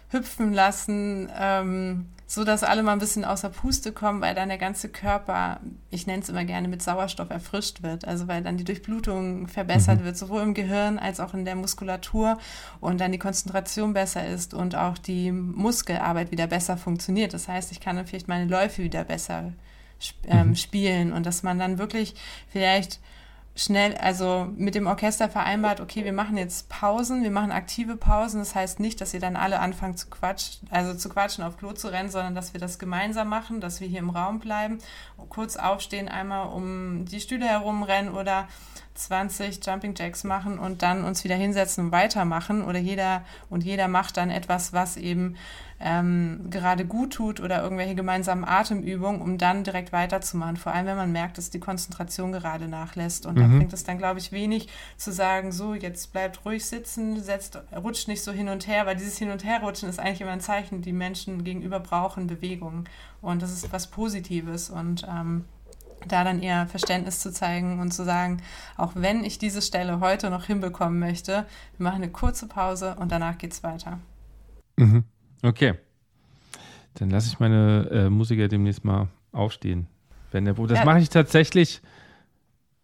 hüpfen lassen, ähm, so dass alle mal ein bisschen außer Puste kommen, weil dann der ganze Körper, ich nenne es immer gerne, mit Sauerstoff erfrischt wird. Also weil dann die Durchblutung verbessert mhm. wird, sowohl im Gehirn als auch in der Muskulatur und dann die Konzentration besser ist und auch die Muskelarbeit wieder besser funktioniert. Das heißt, ich kann dann vielleicht meine Läufe wieder besser ähm, mhm. spielen und dass man dann wirklich vielleicht schnell, also mit dem Orchester vereinbart, okay, wir machen jetzt Pausen, wir machen aktive Pausen. Das heißt nicht, dass ihr dann alle anfangen zu quatschen, also zu quatschen, auf Klo zu rennen, sondern dass wir das gemeinsam machen, dass wir hier im Raum bleiben, kurz aufstehen, einmal um die Stühle herumrennen oder 20 Jumping Jacks machen und dann uns wieder hinsetzen und weitermachen. Oder jeder und jeder macht dann etwas, was eben ähm, gerade gut tut oder irgendwelche gemeinsamen Atemübungen, um dann direkt weiterzumachen. Vor allem, wenn man merkt, dass die Konzentration gerade nachlässt. Und mhm. da bringt es dann, glaube ich, wenig zu sagen, so, jetzt bleibt ruhig sitzen, setzt, rutscht nicht so hin und her, weil dieses Hin- und Herrutschen ist eigentlich immer ein Zeichen, die Menschen gegenüber brauchen Bewegung. Und das ist was Positives. Und ähm, da dann eher Verständnis zu zeigen und zu sagen, auch wenn ich diese Stelle heute noch hinbekommen möchte, wir machen eine kurze Pause und danach geht es weiter. Mhm. Okay. Dann lasse ich meine äh, Musiker demnächst mal aufstehen. Wenn der, das ja. mache ich tatsächlich.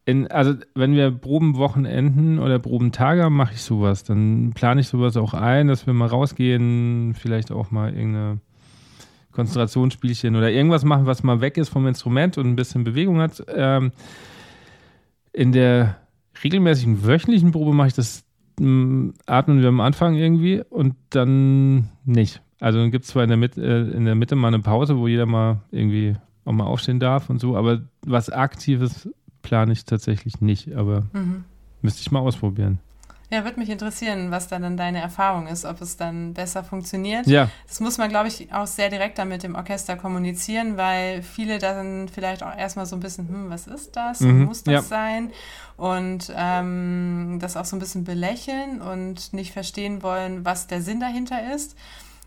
In, also wenn wir Probenwochenenden oder Probentage haben, mache ich sowas. Dann plane ich sowas auch ein, dass wir mal rausgehen, vielleicht auch mal irgendeine Konzentrationsspielchen oder irgendwas machen, was mal weg ist vom Instrument und ein bisschen Bewegung hat. Ähm, in der regelmäßigen wöchentlichen Probe mache ich das, atmen wir am Anfang irgendwie und dann nicht. Also dann gibt es zwar in der, Mitte, äh, in der Mitte mal eine Pause, wo jeder mal irgendwie auch mal aufstehen darf und so, aber was Aktives plane ich tatsächlich nicht, aber mhm. müsste ich mal ausprobieren. Ja, würde mich interessieren, was dann deine Erfahrung ist, ob es dann besser funktioniert. Ja. Das muss man, glaube ich, auch sehr direkt dann mit dem Orchester kommunizieren, weil viele dann vielleicht auch erstmal so ein bisschen, hm, was ist das? Mhm. Muss das ja. sein? Und ähm, das auch so ein bisschen belächeln und nicht verstehen wollen, was der Sinn dahinter ist.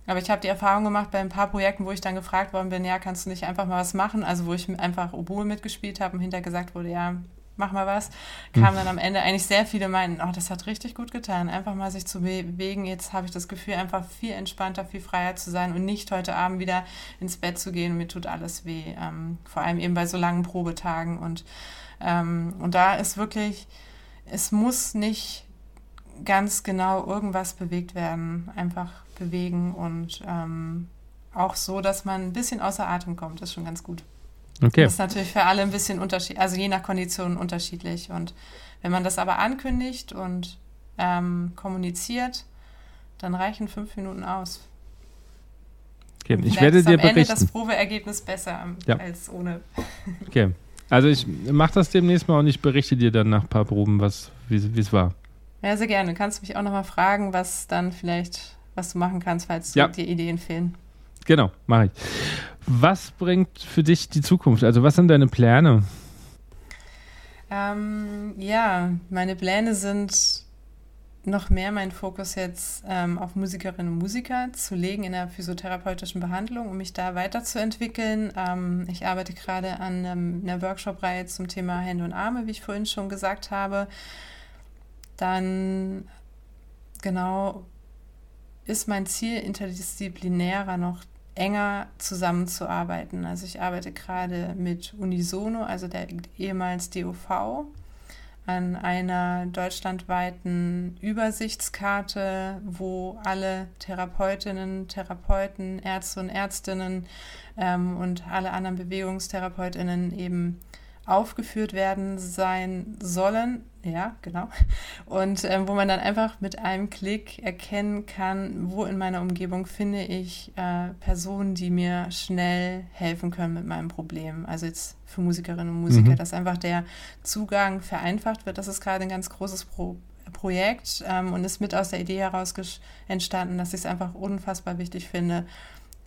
Aber ich habe die Erfahrung gemacht bei ein paar Projekten, wo ich dann gefragt worden bin, ja, kannst du nicht einfach mal was machen? Also wo ich einfach Oboe mitgespielt habe und hinterher gesagt wurde, ja, mach mal was, kam hm. dann am Ende eigentlich sehr viele meinten, oh, das hat richtig gut getan, einfach mal sich zu bewegen. Jetzt habe ich das Gefühl, einfach viel entspannter, viel freier zu sein und nicht heute Abend wieder ins Bett zu gehen und mir tut alles weh. Ähm, vor allem eben bei so langen Probetagen. Und, ähm, und da ist wirklich, es muss nicht ganz genau irgendwas bewegt werden. Einfach bewegen und ähm, auch so, dass man ein bisschen außer Atem kommt, ist schon ganz gut. Okay. Das ist natürlich für alle ein bisschen unterschiedlich, also je nach Kondition unterschiedlich. Und wenn man das aber ankündigt und ähm, kommuniziert, dann reichen fünf Minuten aus. Okay, ich werde dir am berichten. Ende das Probeergebnis besser ja. als ohne. Okay, also ich mache das demnächst mal und ich berichte dir dann nach ein paar Proben, was wie es war. Ja, sehr gerne. Kannst du mich auch nochmal fragen, was dann vielleicht, was du machen kannst, falls ja. dir Ideen fehlen. Genau, mache ich. Was bringt für dich die Zukunft? Also was sind deine Pläne? Ähm, ja, meine Pläne sind noch mehr mein Fokus jetzt ähm, auf Musikerinnen und Musiker zu legen in der physiotherapeutischen Behandlung, um mich da weiterzuentwickeln. Ähm, ich arbeite gerade an ähm, einer Workshop-Reihe zum Thema Hände und Arme, wie ich vorhin schon gesagt habe. Dann genau ist mein Ziel interdisziplinärer noch enger zusammenzuarbeiten. Also ich arbeite gerade mit Unisono, also der ehemals DOV, an einer deutschlandweiten Übersichtskarte, wo alle Therapeutinnen, Therapeuten, Ärzte und Ärztinnen ähm, und alle anderen Bewegungstherapeutinnen eben aufgeführt werden sein sollen. Ja, genau. Und ähm, wo man dann einfach mit einem Klick erkennen kann, wo in meiner Umgebung finde ich äh, Personen, die mir schnell helfen können mit meinem Problem. Also jetzt für Musikerinnen und Musiker, mhm. dass einfach der Zugang vereinfacht wird. Das ist gerade ein ganz großes Pro Projekt ähm, und ist mit aus der Idee heraus entstanden, dass ich es einfach unfassbar wichtig finde,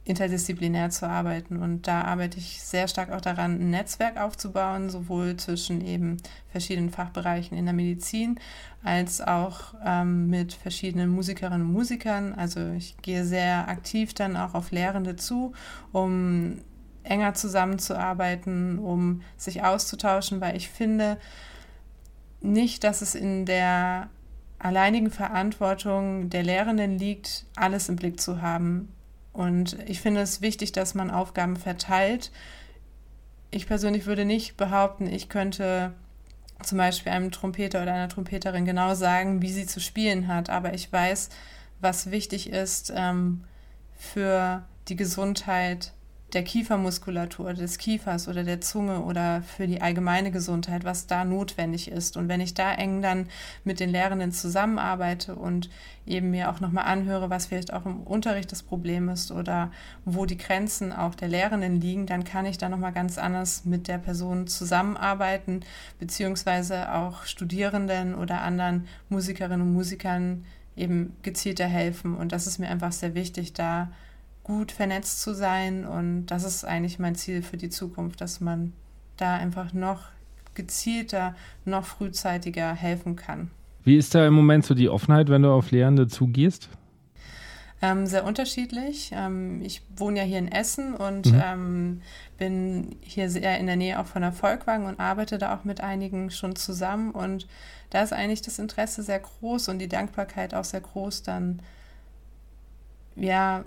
interdisziplinär zu arbeiten. Und da arbeite ich sehr stark auch daran, ein Netzwerk aufzubauen, sowohl zwischen eben verschiedenen Fachbereichen in der Medizin als auch ähm, mit verschiedenen Musikerinnen und Musikern. Also ich gehe sehr aktiv dann auch auf Lehrende zu, um enger zusammenzuarbeiten, um sich auszutauschen, weil ich finde nicht, dass es in der alleinigen Verantwortung der Lehrenden liegt, alles im Blick zu haben. Und ich finde es wichtig, dass man Aufgaben verteilt. Ich persönlich würde nicht behaupten, ich könnte zum Beispiel einem Trompeter oder einer Trompeterin genau sagen, wie sie zu spielen hat. Aber ich weiß, was wichtig ist ähm, für die Gesundheit der Kiefermuskulatur, des Kiefers oder der Zunge oder für die allgemeine Gesundheit, was da notwendig ist. Und wenn ich da eng dann mit den Lehrenden zusammenarbeite und eben mir auch nochmal anhöre, was vielleicht auch im Unterricht das Problem ist oder wo die Grenzen auch der Lehrenden liegen, dann kann ich da nochmal ganz anders mit der Person zusammenarbeiten, beziehungsweise auch Studierenden oder anderen Musikerinnen und Musikern eben gezielter helfen. Und das ist mir einfach sehr wichtig, da gut vernetzt zu sein. Und das ist eigentlich mein Ziel für die Zukunft, dass man da einfach noch gezielter, noch frühzeitiger helfen kann. Wie ist da im Moment so die Offenheit, wenn du auf Lehrende zugehst? Ähm, sehr unterschiedlich. Ähm, ich wohne ja hier in Essen und mhm. ähm, bin hier sehr in der Nähe auch von der Volkwang und arbeite da auch mit einigen schon zusammen. Und da ist eigentlich das Interesse sehr groß und die Dankbarkeit auch sehr groß, dann ja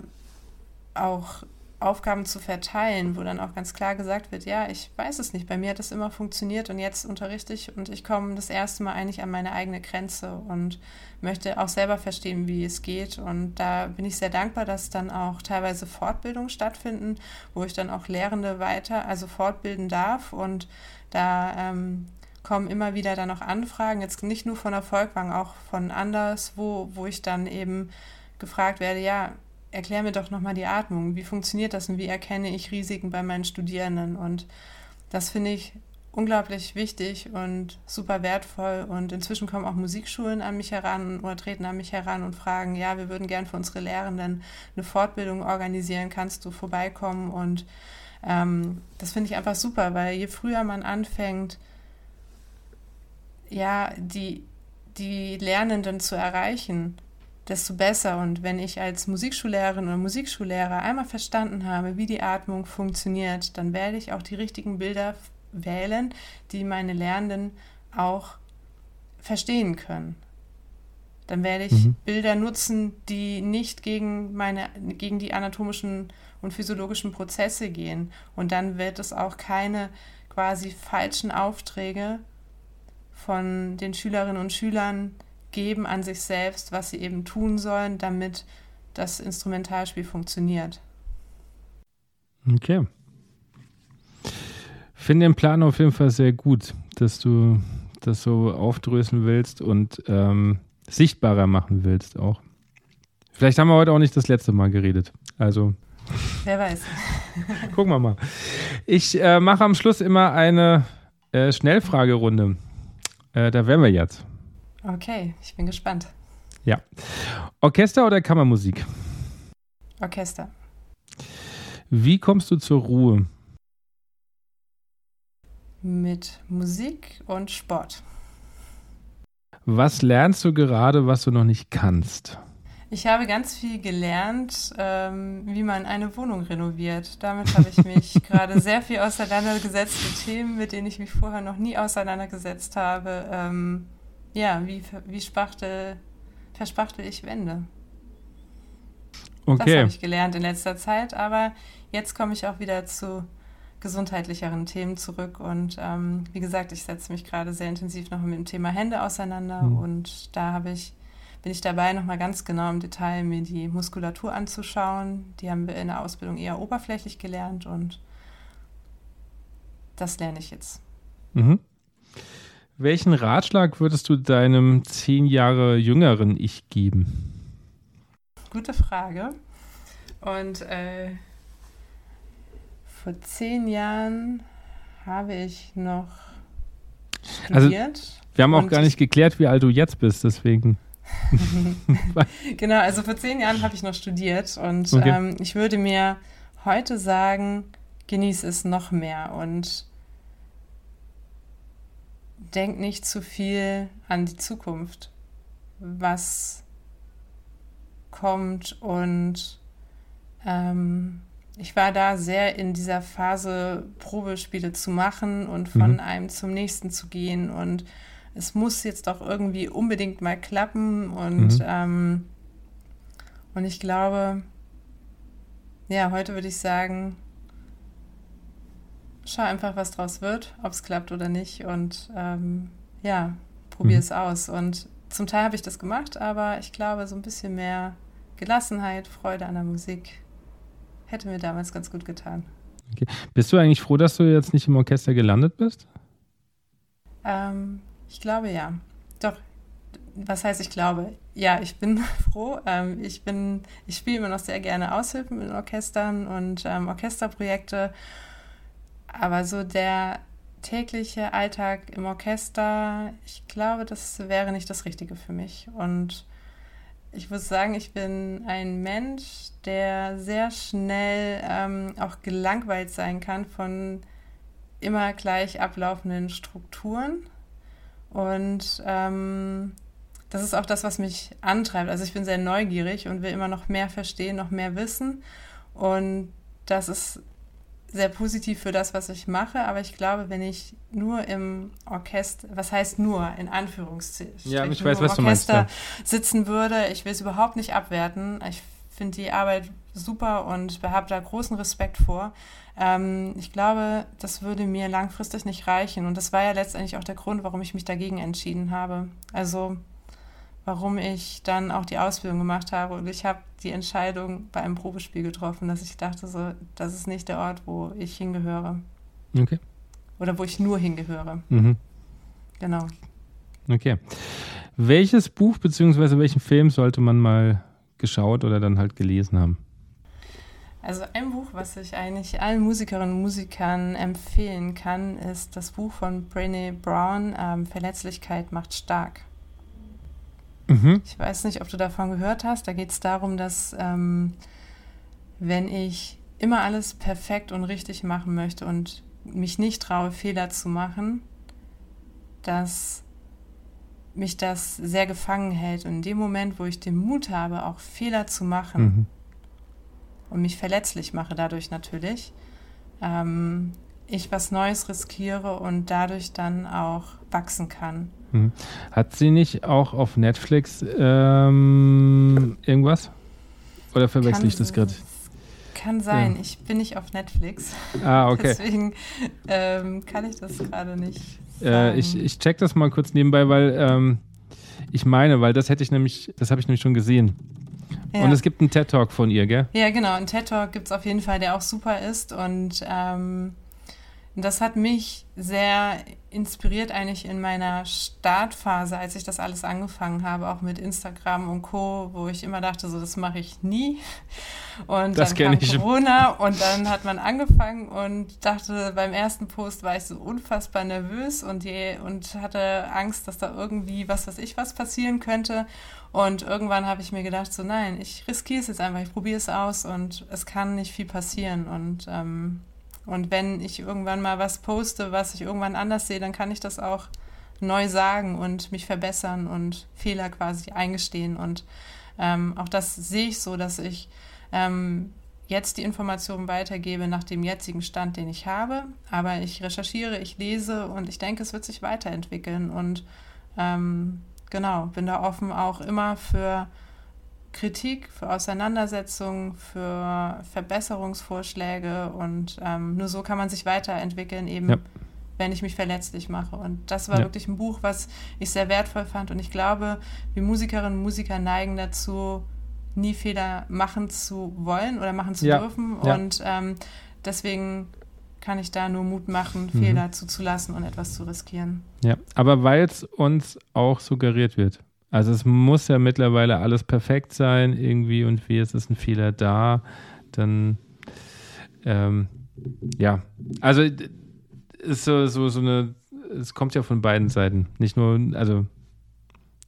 auch Aufgaben zu verteilen, wo dann auch ganz klar gesagt wird, ja, ich weiß es nicht, bei mir hat das immer funktioniert und jetzt unterrichte ich und ich komme das erste Mal eigentlich an meine eigene Grenze und möchte auch selber verstehen, wie es geht. Und da bin ich sehr dankbar, dass dann auch teilweise Fortbildungen stattfinden, wo ich dann auch Lehrende weiter, also fortbilden darf und da ähm, kommen immer wieder dann auch Anfragen, jetzt nicht nur von der Volkwang, auch von anders, wo, wo ich dann eben gefragt werde, ja, erklär mir doch nochmal die Atmung. Wie funktioniert das und wie erkenne ich Risiken bei meinen Studierenden? Und das finde ich unglaublich wichtig und super wertvoll. Und inzwischen kommen auch Musikschulen an mich heran oder treten an mich heran und fragen, ja, wir würden gern für unsere Lehrenden eine Fortbildung organisieren, kannst du vorbeikommen? Und ähm, das finde ich einfach super, weil je früher man anfängt, ja, die, die Lernenden zu erreichen, desto besser. Und wenn ich als Musikschullehrerin oder Musikschullehrer einmal verstanden habe, wie die Atmung funktioniert, dann werde ich auch die richtigen Bilder wählen, die meine Lernenden auch verstehen können. Dann werde ich mhm. Bilder nutzen, die nicht gegen meine, gegen die anatomischen und physiologischen Prozesse gehen. Und dann wird es auch keine quasi falschen Aufträge von den Schülerinnen und Schülern geben an sich selbst, was sie eben tun sollen, damit das Instrumentalspiel funktioniert. Okay. Finde den Plan auf jeden Fall sehr gut, dass du das so aufdröseln willst und ähm, sichtbarer machen willst auch. Vielleicht haben wir heute auch nicht das letzte Mal geredet. Also. Wer weiß. Gucken wir mal. Ich äh, mache am Schluss immer eine äh, Schnellfragerunde. Äh, da wären wir jetzt. Okay, ich bin gespannt. Ja. Orchester oder Kammermusik? Orchester. Wie kommst du zur Ruhe? Mit Musik und Sport. Was lernst du gerade, was du noch nicht kannst? Ich habe ganz viel gelernt, ähm, wie man eine Wohnung renoviert. Damit habe ich mich gerade sehr viel auseinandergesetzt mit Themen, mit denen ich mich vorher noch nie auseinandergesetzt habe. Ähm, ja, wie, wie spachtel, verspachtel ich Wände. Okay. Das habe ich gelernt in letzter Zeit, aber jetzt komme ich auch wieder zu gesundheitlicheren Themen zurück und ähm, wie gesagt, ich setze mich gerade sehr intensiv noch mit dem Thema Hände auseinander mhm. und da habe ich bin ich dabei, nochmal ganz genau im Detail mir die Muskulatur anzuschauen. Die haben wir in der Ausbildung eher oberflächlich gelernt und das lerne ich jetzt. Mhm. Welchen Ratschlag würdest du deinem zehn Jahre jüngeren Ich geben? Gute Frage. Und äh, vor zehn Jahren habe ich noch also, studiert. Also, wir haben auch gar nicht geklärt, wie alt du jetzt bist, deswegen. genau, also vor zehn Jahren habe ich noch studiert und okay. ähm, ich würde mir heute sagen, genieße es noch mehr und denk nicht zu viel an die Zukunft, was kommt und ähm, ich war da sehr in dieser Phase, Probespiele zu machen und von mhm. einem zum nächsten zu gehen. Und es muss jetzt doch irgendwie unbedingt mal klappen. Und, mhm. ähm, und ich glaube, ja, heute würde ich sagen, schau einfach, was draus wird, ob es klappt oder nicht. Und ähm, ja, probier mhm. es aus. Und zum Teil habe ich das gemacht, aber ich glaube, so ein bisschen mehr Gelassenheit, Freude an der Musik hätte mir damals ganz gut getan. Okay. Bist du eigentlich froh, dass du jetzt nicht im Orchester gelandet bist? Ähm, ich glaube ja. Doch. Was heißt ich glaube? Ja, ich bin froh. Ähm, ich bin, ich spiele immer noch sehr gerne Aushilfen in Orchestern und ähm, Orchesterprojekte. Aber so der tägliche Alltag im Orchester, ich glaube, das wäre nicht das Richtige für mich. Und ich muss sagen, ich bin ein Mensch, der sehr schnell ähm, auch gelangweilt sein kann von immer gleich ablaufenden Strukturen. Und ähm, das ist auch das, was mich antreibt. Also ich bin sehr neugierig und will immer noch mehr verstehen, noch mehr wissen. Und das ist sehr positiv für das, was ich mache, aber ich glaube, wenn ich nur im Orchester, was heißt nur, in Anführungszeichen, ja, ich weiß, was du meinst, ja. sitzen würde, ich will es überhaupt nicht abwerten. Ich finde die Arbeit super und habe da großen Respekt vor. Ähm, ich glaube, das würde mir langfristig nicht reichen. Und das war ja letztendlich auch der Grund, warum ich mich dagegen entschieden habe. Also warum ich dann auch die Ausbildung gemacht habe. Und ich habe die Entscheidung bei einem Probespiel getroffen, dass ich dachte, so, das ist nicht der Ort, wo ich hingehöre. Okay. Oder wo ich nur hingehöre. Mhm. Genau. Okay. Welches Buch bzw. welchen Film sollte man mal geschaut oder dann halt gelesen haben? Also ein Buch, was ich eigentlich allen Musikerinnen und Musikern empfehlen kann, ist das Buch von Brené Brown, ähm, Verletzlichkeit macht stark. Mhm. Ich weiß nicht, ob du davon gehört hast. Da geht es darum, dass ähm, wenn ich immer alles perfekt und richtig machen möchte und mich nicht traue, Fehler zu machen, dass mich das sehr gefangen hält. Und in dem Moment, wo ich den Mut habe, auch Fehler zu machen mhm. und mich verletzlich mache dadurch natürlich, ähm, ich was Neues riskiere und dadurch dann auch wachsen kann. Hm. Hat sie nicht auch auf Netflix ähm, irgendwas? Oder verwechsel ich das gerade? Kann sein. Ja. Ich bin nicht auf Netflix. Ah, okay. Deswegen ähm, kann ich das gerade nicht. Äh, ich, ich check das mal kurz nebenbei, weil ähm, ich meine, weil das hätte ich nämlich, das habe ich nämlich schon gesehen. Ja. Und es gibt einen TED-Talk von ihr, gell? Ja, genau. Einen TED-Talk gibt es auf jeden Fall, der auch super ist. Und ähm, das hat mich sehr inspiriert eigentlich in meiner Startphase, als ich das alles angefangen habe, auch mit Instagram und Co., wo ich immer dachte, so das mache ich nie. Und das dann kam ich. Corona und dann hat man angefangen und dachte, beim ersten Post war ich so unfassbar nervös und, je, und hatte Angst, dass da irgendwie was weiß ich was passieren könnte. Und irgendwann habe ich mir gedacht, so nein, ich riskiere es jetzt einfach, ich probiere es aus und es kann nicht viel passieren. Und ähm, und wenn ich irgendwann mal was poste, was ich irgendwann anders sehe, dann kann ich das auch neu sagen und mich verbessern und Fehler quasi eingestehen. Und ähm, auch das sehe ich so, dass ich ähm, jetzt die Informationen weitergebe nach dem jetzigen Stand, den ich habe. Aber ich recherchiere, ich lese und ich denke, es wird sich weiterentwickeln. Und ähm, genau, bin da offen auch immer für Kritik, für Auseinandersetzungen, für Verbesserungsvorschläge und ähm, nur so kann man sich weiterentwickeln, eben ja. wenn ich mich verletzlich mache. Und das war ja. wirklich ein Buch, was ich sehr wertvoll fand. Und ich glaube, wir Musikerinnen und Musiker neigen dazu, nie Fehler machen zu wollen oder machen zu ja. dürfen. Und ähm, deswegen kann ich da nur Mut machen, mhm. Fehler zuzulassen und etwas zu riskieren. Ja, aber weil es uns auch suggeriert wird. Also es muss ja mittlerweile alles perfekt sein irgendwie und wie es ist ein Fehler da, dann ähm, ja, also ist so, so, so eine, es kommt ja von beiden Seiten. Nicht nur, also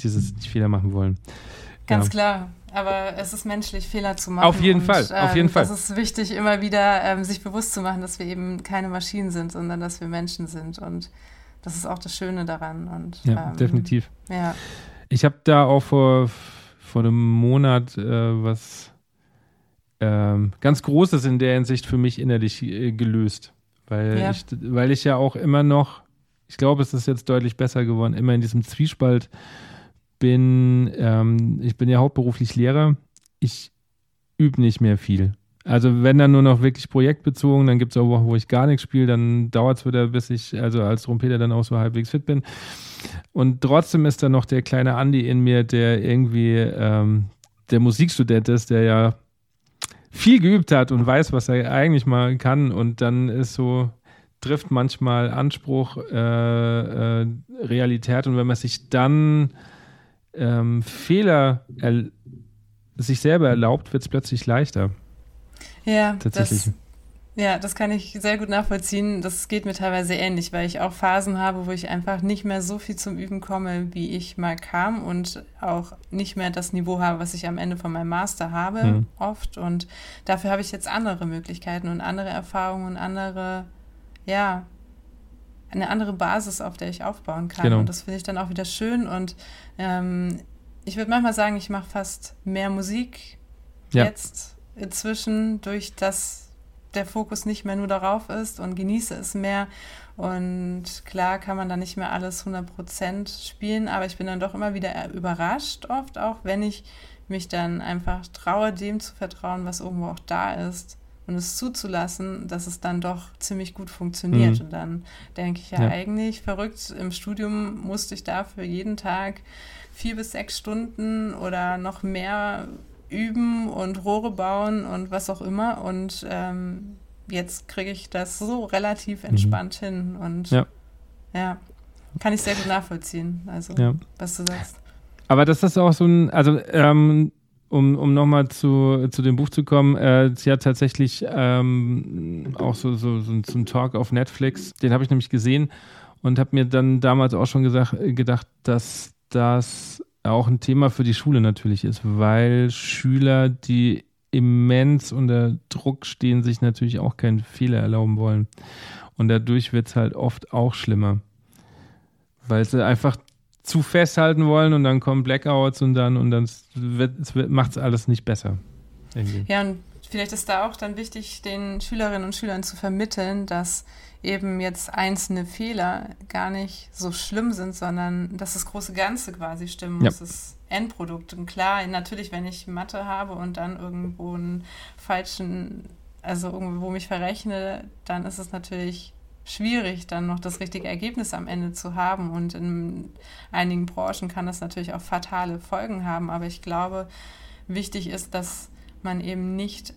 dieses nicht Fehler machen wollen. Ganz ja. klar. Aber es ist menschlich, Fehler zu machen. Auf jeden und, Fall, auf jeden ähm, Fall. Es ist wichtig, immer wieder ähm, sich bewusst zu machen, dass wir eben keine Maschinen sind, sondern dass wir Menschen sind. Und das ist auch das Schöne daran. Und, ja, ähm, definitiv. Ja. Ich habe da auch vor, vor einem Monat äh, was ähm, ganz Großes in der Hinsicht für mich innerlich äh, gelöst. Weil, ja. ich, weil ich ja auch immer noch, ich glaube, es ist jetzt deutlich besser geworden, immer in diesem Zwiespalt bin, ähm, ich bin ja hauptberuflich Lehrer, ich übe nicht mehr viel. Also wenn dann nur noch wirklich projektbezogen, dann gibt es auch Wochen, wo ich gar nichts spiele, dann dauert es wieder, bis ich also als Trompeter dann auch so halbwegs fit bin. Und trotzdem ist da noch der kleine Andi in mir, der irgendwie ähm, der Musikstudent ist, der ja viel geübt hat und weiß, was er eigentlich mal kann. Und dann ist so, trifft manchmal Anspruch, äh, äh, Realität. Und wenn man sich dann ähm, Fehler sich selber erlaubt, wird es plötzlich leichter. Ja, tatsächlich. Das, ja, das kann ich sehr gut nachvollziehen. Das geht mir teilweise ähnlich, weil ich auch Phasen habe, wo ich einfach nicht mehr so viel zum Üben komme, wie ich mal kam und auch nicht mehr das Niveau habe, was ich am Ende von meinem Master habe, mhm. oft. Und dafür habe ich jetzt andere Möglichkeiten und andere Erfahrungen und andere, ja, eine andere Basis, auf der ich aufbauen kann. Genau. Und das finde ich dann auch wieder schön. Und ähm, ich würde manchmal sagen, ich mache fast mehr Musik ja. jetzt inzwischen, durch das der Fokus nicht mehr nur darauf ist und genieße es mehr. Und klar kann man da nicht mehr alles 100% spielen, aber ich bin dann doch immer wieder überrascht, oft auch, wenn ich mich dann einfach traue, dem zu vertrauen, was irgendwo auch da ist und es zuzulassen, dass es dann doch ziemlich gut funktioniert. Mhm. Und dann denke ich ja, ja, eigentlich verrückt. Im Studium musste ich dafür jeden Tag vier bis sechs Stunden oder noch mehr üben und Rohre bauen und was auch immer. Und ähm, jetzt kriege ich das so relativ mhm. entspannt mhm. hin. Und ja. ja. kann ich sehr gut nachvollziehen, also ja. was du sagst. Aber das ist auch so ein, also ähm, um, um nochmal zu, zu dem Buch zu kommen, äh, sie hat tatsächlich ähm, auch so, so, so, so einen Talk auf Netflix, den habe ich nämlich gesehen und habe mir dann damals auch schon gesagt, gedacht, dass das auch ein Thema für die Schule natürlich ist, weil Schüler, die immens unter Druck stehen, sich natürlich auch keinen Fehler erlauben wollen. Und dadurch wird es halt oft auch schlimmer. Weil sie einfach zu festhalten wollen und dann kommen Blackouts und dann und dann macht es alles nicht besser. Irgendwie. Ja, und vielleicht ist da auch dann wichtig, den Schülerinnen und Schülern zu vermitteln, dass eben jetzt einzelne Fehler gar nicht so schlimm sind, sondern dass das große Ganze quasi stimmen muss. Ja. Das Endprodukt. Und klar, natürlich, wenn ich Mathe habe und dann irgendwo einen falschen, also irgendwo mich verrechne, dann ist es natürlich schwierig, dann noch das richtige Ergebnis am Ende zu haben. Und in einigen Branchen kann das natürlich auch fatale Folgen haben. Aber ich glaube, wichtig ist, dass man eben nicht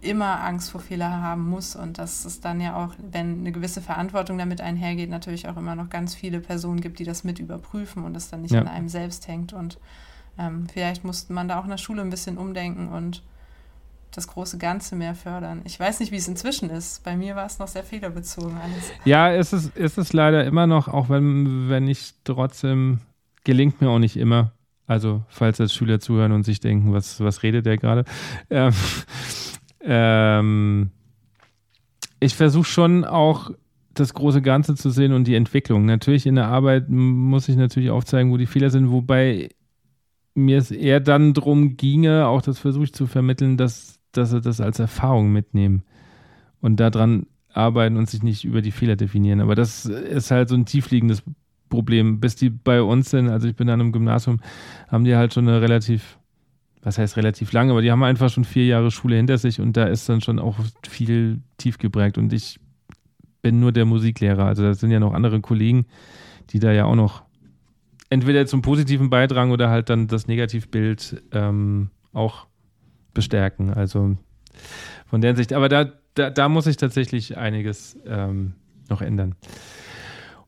immer Angst vor Fehler haben muss und dass es dann ja auch, wenn eine gewisse Verantwortung damit einhergeht, natürlich auch immer noch ganz viele Personen gibt, die das mit überprüfen und es dann nicht ja. an einem selbst hängt. Und ähm, vielleicht musste man da auch in der Schule ein bisschen umdenken und das große Ganze mehr fördern. Ich weiß nicht, wie es inzwischen ist. Bei mir war es noch sehr fehlerbezogen alles. Ja, es ist, es ist leider immer noch, auch wenn, wenn ich trotzdem, gelingt mir auch nicht immer. Also, falls jetzt Schüler zuhören und sich denken, was, was redet der gerade? Ähm, ähm, ich versuche schon auch das große Ganze zu sehen und die Entwicklung. Natürlich in der Arbeit muss ich natürlich aufzeigen, wo die Fehler sind, wobei mir es eher dann darum ginge, auch das versuche ich zu vermitteln, dass dass sie das als Erfahrung mitnehmen und daran arbeiten und sich nicht über die Fehler definieren. Aber das ist halt so ein tiefliegendes Problem. Bis die bei uns sind, also ich bin an einem Gymnasium, haben die halt schon eine relativ, was heißt relativ lange, aber die haben einfach schon vier Jahre Schule hinter sich und da ist dann schon auch viel tief geprägt. Und ich bin nur der Musiklehrer. Also da sind ja noch andere Kollegen, die da ja auch noch entweder zum Positiven beitragen oder halt dann das Negativbild ähm, auch bestärken. Also von der Sicht, aber da, da, da muss ich tatsächlich einiges ähm, noch ändern.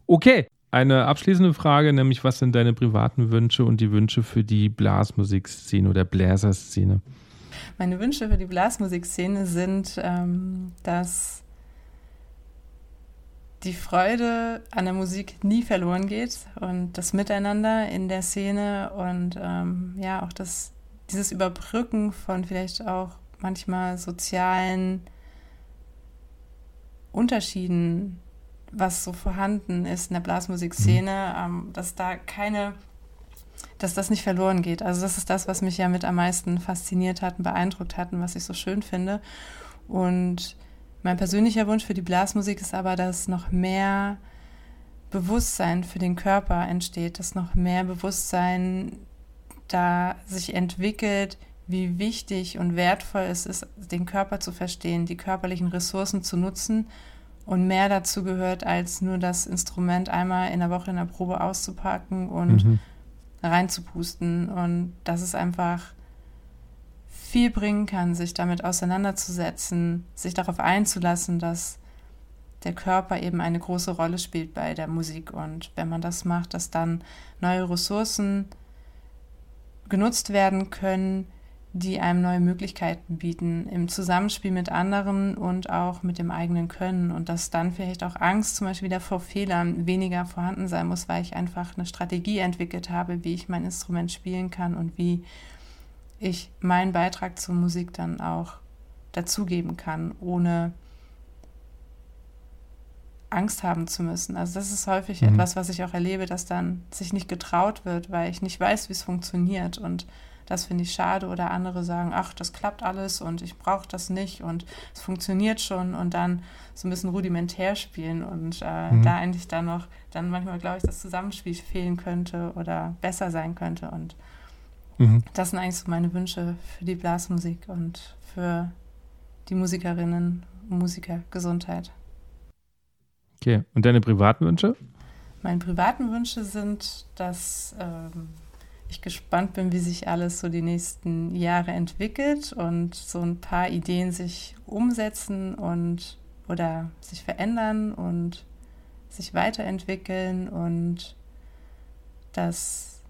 Okay, eine abschließende Frage, nämlich was sind deine privaten Wünsche und die Wünsche für die Blasmusikszene oder Bläserszene? Meine Wünsche für die Blasmusikszene sind, ähm, dass die Freude an der Musik nie verloren geht und das Miteinander in der Szene und ähm, ja, auch das, dieses Überbrücken von vielleicht auch manchmal sozialen Unterschieden, was so vorhanden ist in der Blasmusikszene, mhm. ähm, dass da keine, dass das nicht verloren geht. Also das ist das, was mich ja mit am meisten fasziniert hat und beeindruckt hat und was ich so schön finde. Und mein persönlicher Wunsch für die Blasmusik ist aber, dass noch mehr Bewusstsein für den Körper entsteht, dass noch mehr Bewusstsein da sich entwickelt, wie wichtig und wertvoll es ist, den Körper zu verstehen, die körperlichen Ressourcen zu nutzen und mehr dazu gehört, als nur das Instrument einmal in der Woche in der Probe auszupacken und mhm. reinzupusten. Und das ist einfach viel bringen kann, sich damit auseinanderzusetzen, sich darauf einzulassen, dass der Körper eben eine große Rolle spielt bei der Musik. Und wenn man das macht, dass dann neue Ressourcen genutzt werden können, die einem neue Möglichkeiten bieten im Zusammenspiel mit anderen und auch mit dem eigenen Können und dass dann vielleicht auch Angst zum Beispiel wieder vor Fehlern weniger vorhanden sein muss, weil ich einfach eine Strategie entwickelt habe, wie ich mein Instrument spielen kann und wie ich meinen Beitrag zur Musik dann auch dazugeben kann, ohne Angst haben zu müssen. Also das ist häufig mhm. etwas, was ich auch erlebe, dass dann sich nicht getraut wird, weil ich nicht weiß, wie es funktioniert und das finde ich schade oder andere sagen, ach, das klappt alles und ich brauche das nicht und es funktioniert schon und dann so ein bisschen rudimentär spielen und äh, mhm. da eigentlich dann noch, dann manchmal glaube ich, das Zusammenspiel fehlen könnte oder besser sein könnte und Mhm. Das sind eigentlich so meine Wünsche für die Blasmusik und für die Musikerinnen und Musiker Gesundheit. Okay, und deine privaten Wünsche? Meine privaten Wünsche sind, dass ähm, ich gespannt bin, wie sich alles so die nächsten Jahre entwickelt und so ein paar Ideen sich umsetzen und oder sich verändern und sich weiterentwickeln und dass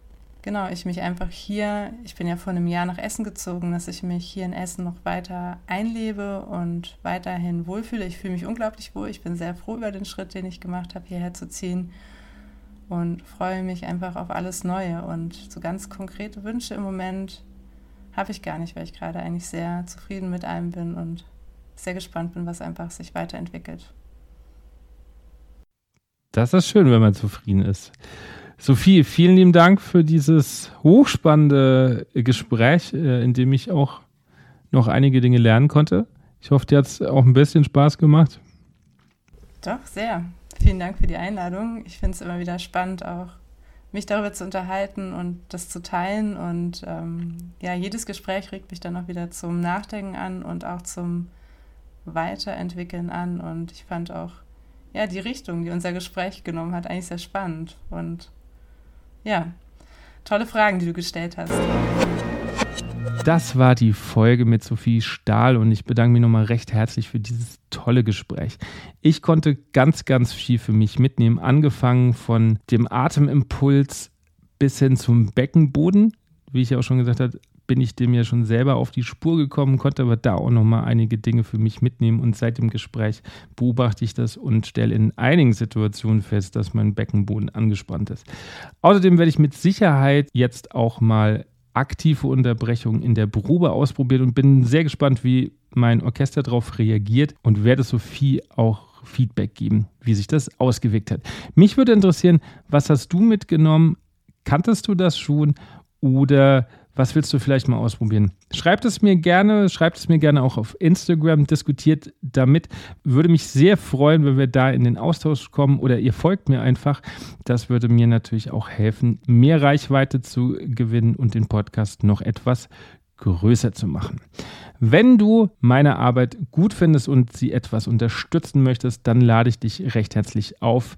genau, ich mich einfach hier, ich bin ja vor einem Jahr nach Essen gezogen, dass ich mich hier in Essen noch weiter einlebe und weiterhin wohlfühle. Ich fühle mich unglaublich wohl. Ich bin sehr froh über den Schritt, den ich gemacht habe, hierher zu ziehen und freue mich einfach auf alles Neue. Und so ganz konkrete Wünsche im Moment habe ich gar nicht, weil ich gerade eigentlich sehr zufrieden mit allem bin und sehr gespannt bin, was einfach sich weiterentwickelt. Das ist schön, wenn man zufrieden ist. Sophie, vielen lieben Dank für dieses hochspannende Gespräch, äh, in dem ich auch noch einige Dinge lernen konnte. Ich hoffe, dir hat es auch ein bisschen Spaß gemacht. Doch, sehr. Vielen Dank für die Einladung. Ich finde es immer wieder spannend, auch mich darüber zu unterhalten und das zu teilen. Und ähm, ja, jedes Gespräch regt mich dann auch wieder zum Nachdenken an und auch zum Weiterentwickeln an. Und ich fand auch ja, die Richtung, die unser Gespräch genommen hat, eigentlich sehr spannend. Und ja, tolle Fragen, die du gestellt hast. Das war die Folge mit Sophie Stahl und ich bedanke mich nochmal recht herzlich für dieses tolle Gespräch. Ich konnte ganz, ganz viel für mich mitnehmen, angefangen von dem Atemimpuls bis hin zum Beckenboden. Wie ich ja auch schon gesagt habe, bin ich dem ja schon selber auf die Spur gekommen, konnte aber da auch nochmal einige Dinge für mich mitnehmen und seit dem Gespräch beobachte ich das und stelle in einigen Situationen fest, dass mein Beckenboden angespannt ist. Außerdem werde ich mit Sicherheit jetzt auch mal aktive Unterbrechungen in der Probe ausprobieren und bin sehr gespannt, wie mein Orchester darauf reagiert und werde Sophie auch Feedback geben, wie sich das ausgewirkt hat. Mich würde interessieren, was hast du mitgenommen? Kanntest du das schon oder was willst du vielleicht mal ausprobieren? Schreibt es mir gerne, schreibt es mir gerne auch auf Instagram, diskutiert damit. Würde mich sehr freuen, wenn wir da in den Austausch kommen oder ihr folgt mir einfach. Das würde mir natürlich auch helfen, mehr Reichweite zu gewinnen und den Podcast noch etwas größer zu machen. Wenn du meine Arbeit gut findest und sie etwas unterstützen möchtest, dann lade ich dich recht herzlich auf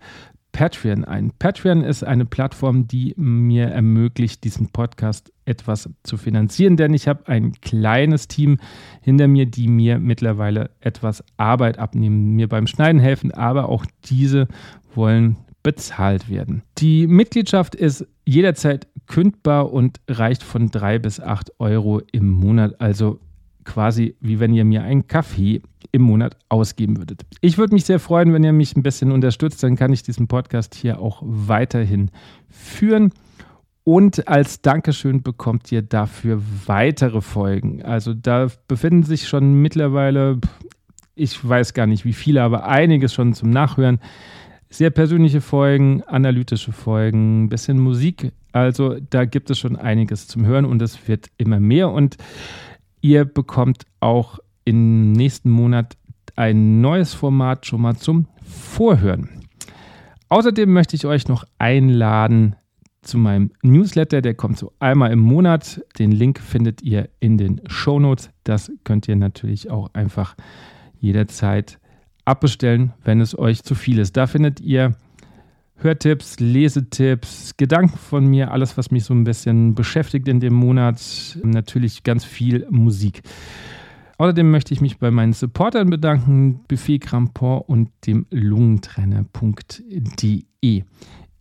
Patreon ein. Patreon ist eine Plattform, die mir ermöglicht, diesen Podcast etwas zu finanzieren, denn ich habe ein kleines Team hinter mir, die mir mittlerweile etwas Arbeit abnehmen, mir beim Schneiden helfen, aber auch diese wollen bezahlt werden. Die Mitgliedschaft ist jederzeit kündbar und reicht von drei bis acht Euro im Monat. Also quasi wie wenn ihr mir einen Kaffee im Monat ausgeben würdet. Ich würde mich sehr freuen, wenn ihr mich ein bisschen unterstützt, dann kann ich diesen Podcast hier auch weiterhin führen. Und als Dankeschön bekommt ihr dafür weitere Folgen. Also da befinden sich schon mittlerweile, ich weiß gar nicht wie viele, aber einiges schon zum Nachhören. Sehr persönliche Folgen, analytische Folgen, ein bisschen Musik. Also da gibt es schon einiges zum Hören und es wird immer mehr. Und Ihr bekommt auch im nächsten Monat ein neues Format schon mal zum Vorhören. Außerdem möchte ich euch noch einladen zu meinem Newsletter. Der kommt so einmal im Monat. Den Link findet ihr in den Show Notes. Das könnt ihr natürlich auch einfach jederzeit abbestellen, wenn es euch zu viel ist. Da findet ihr Hörtipps, Lesetipps, Gedanken von mir, alles, was mich so ein bisschen beschäftigt in dem Monat. Natürlich ganz viel Musik. Außerdem möchte ich mich bei meinen Supportern bedanken, Buffet Crampon und dem Lungentrenner.de.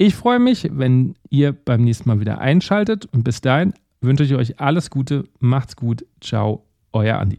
Ich freue mich, wenn ihr beim nächsten Mal wieder einschaltet. Und bis dahin wünsche ich euch alles Gute, macht's gut, ciao, euer Andi.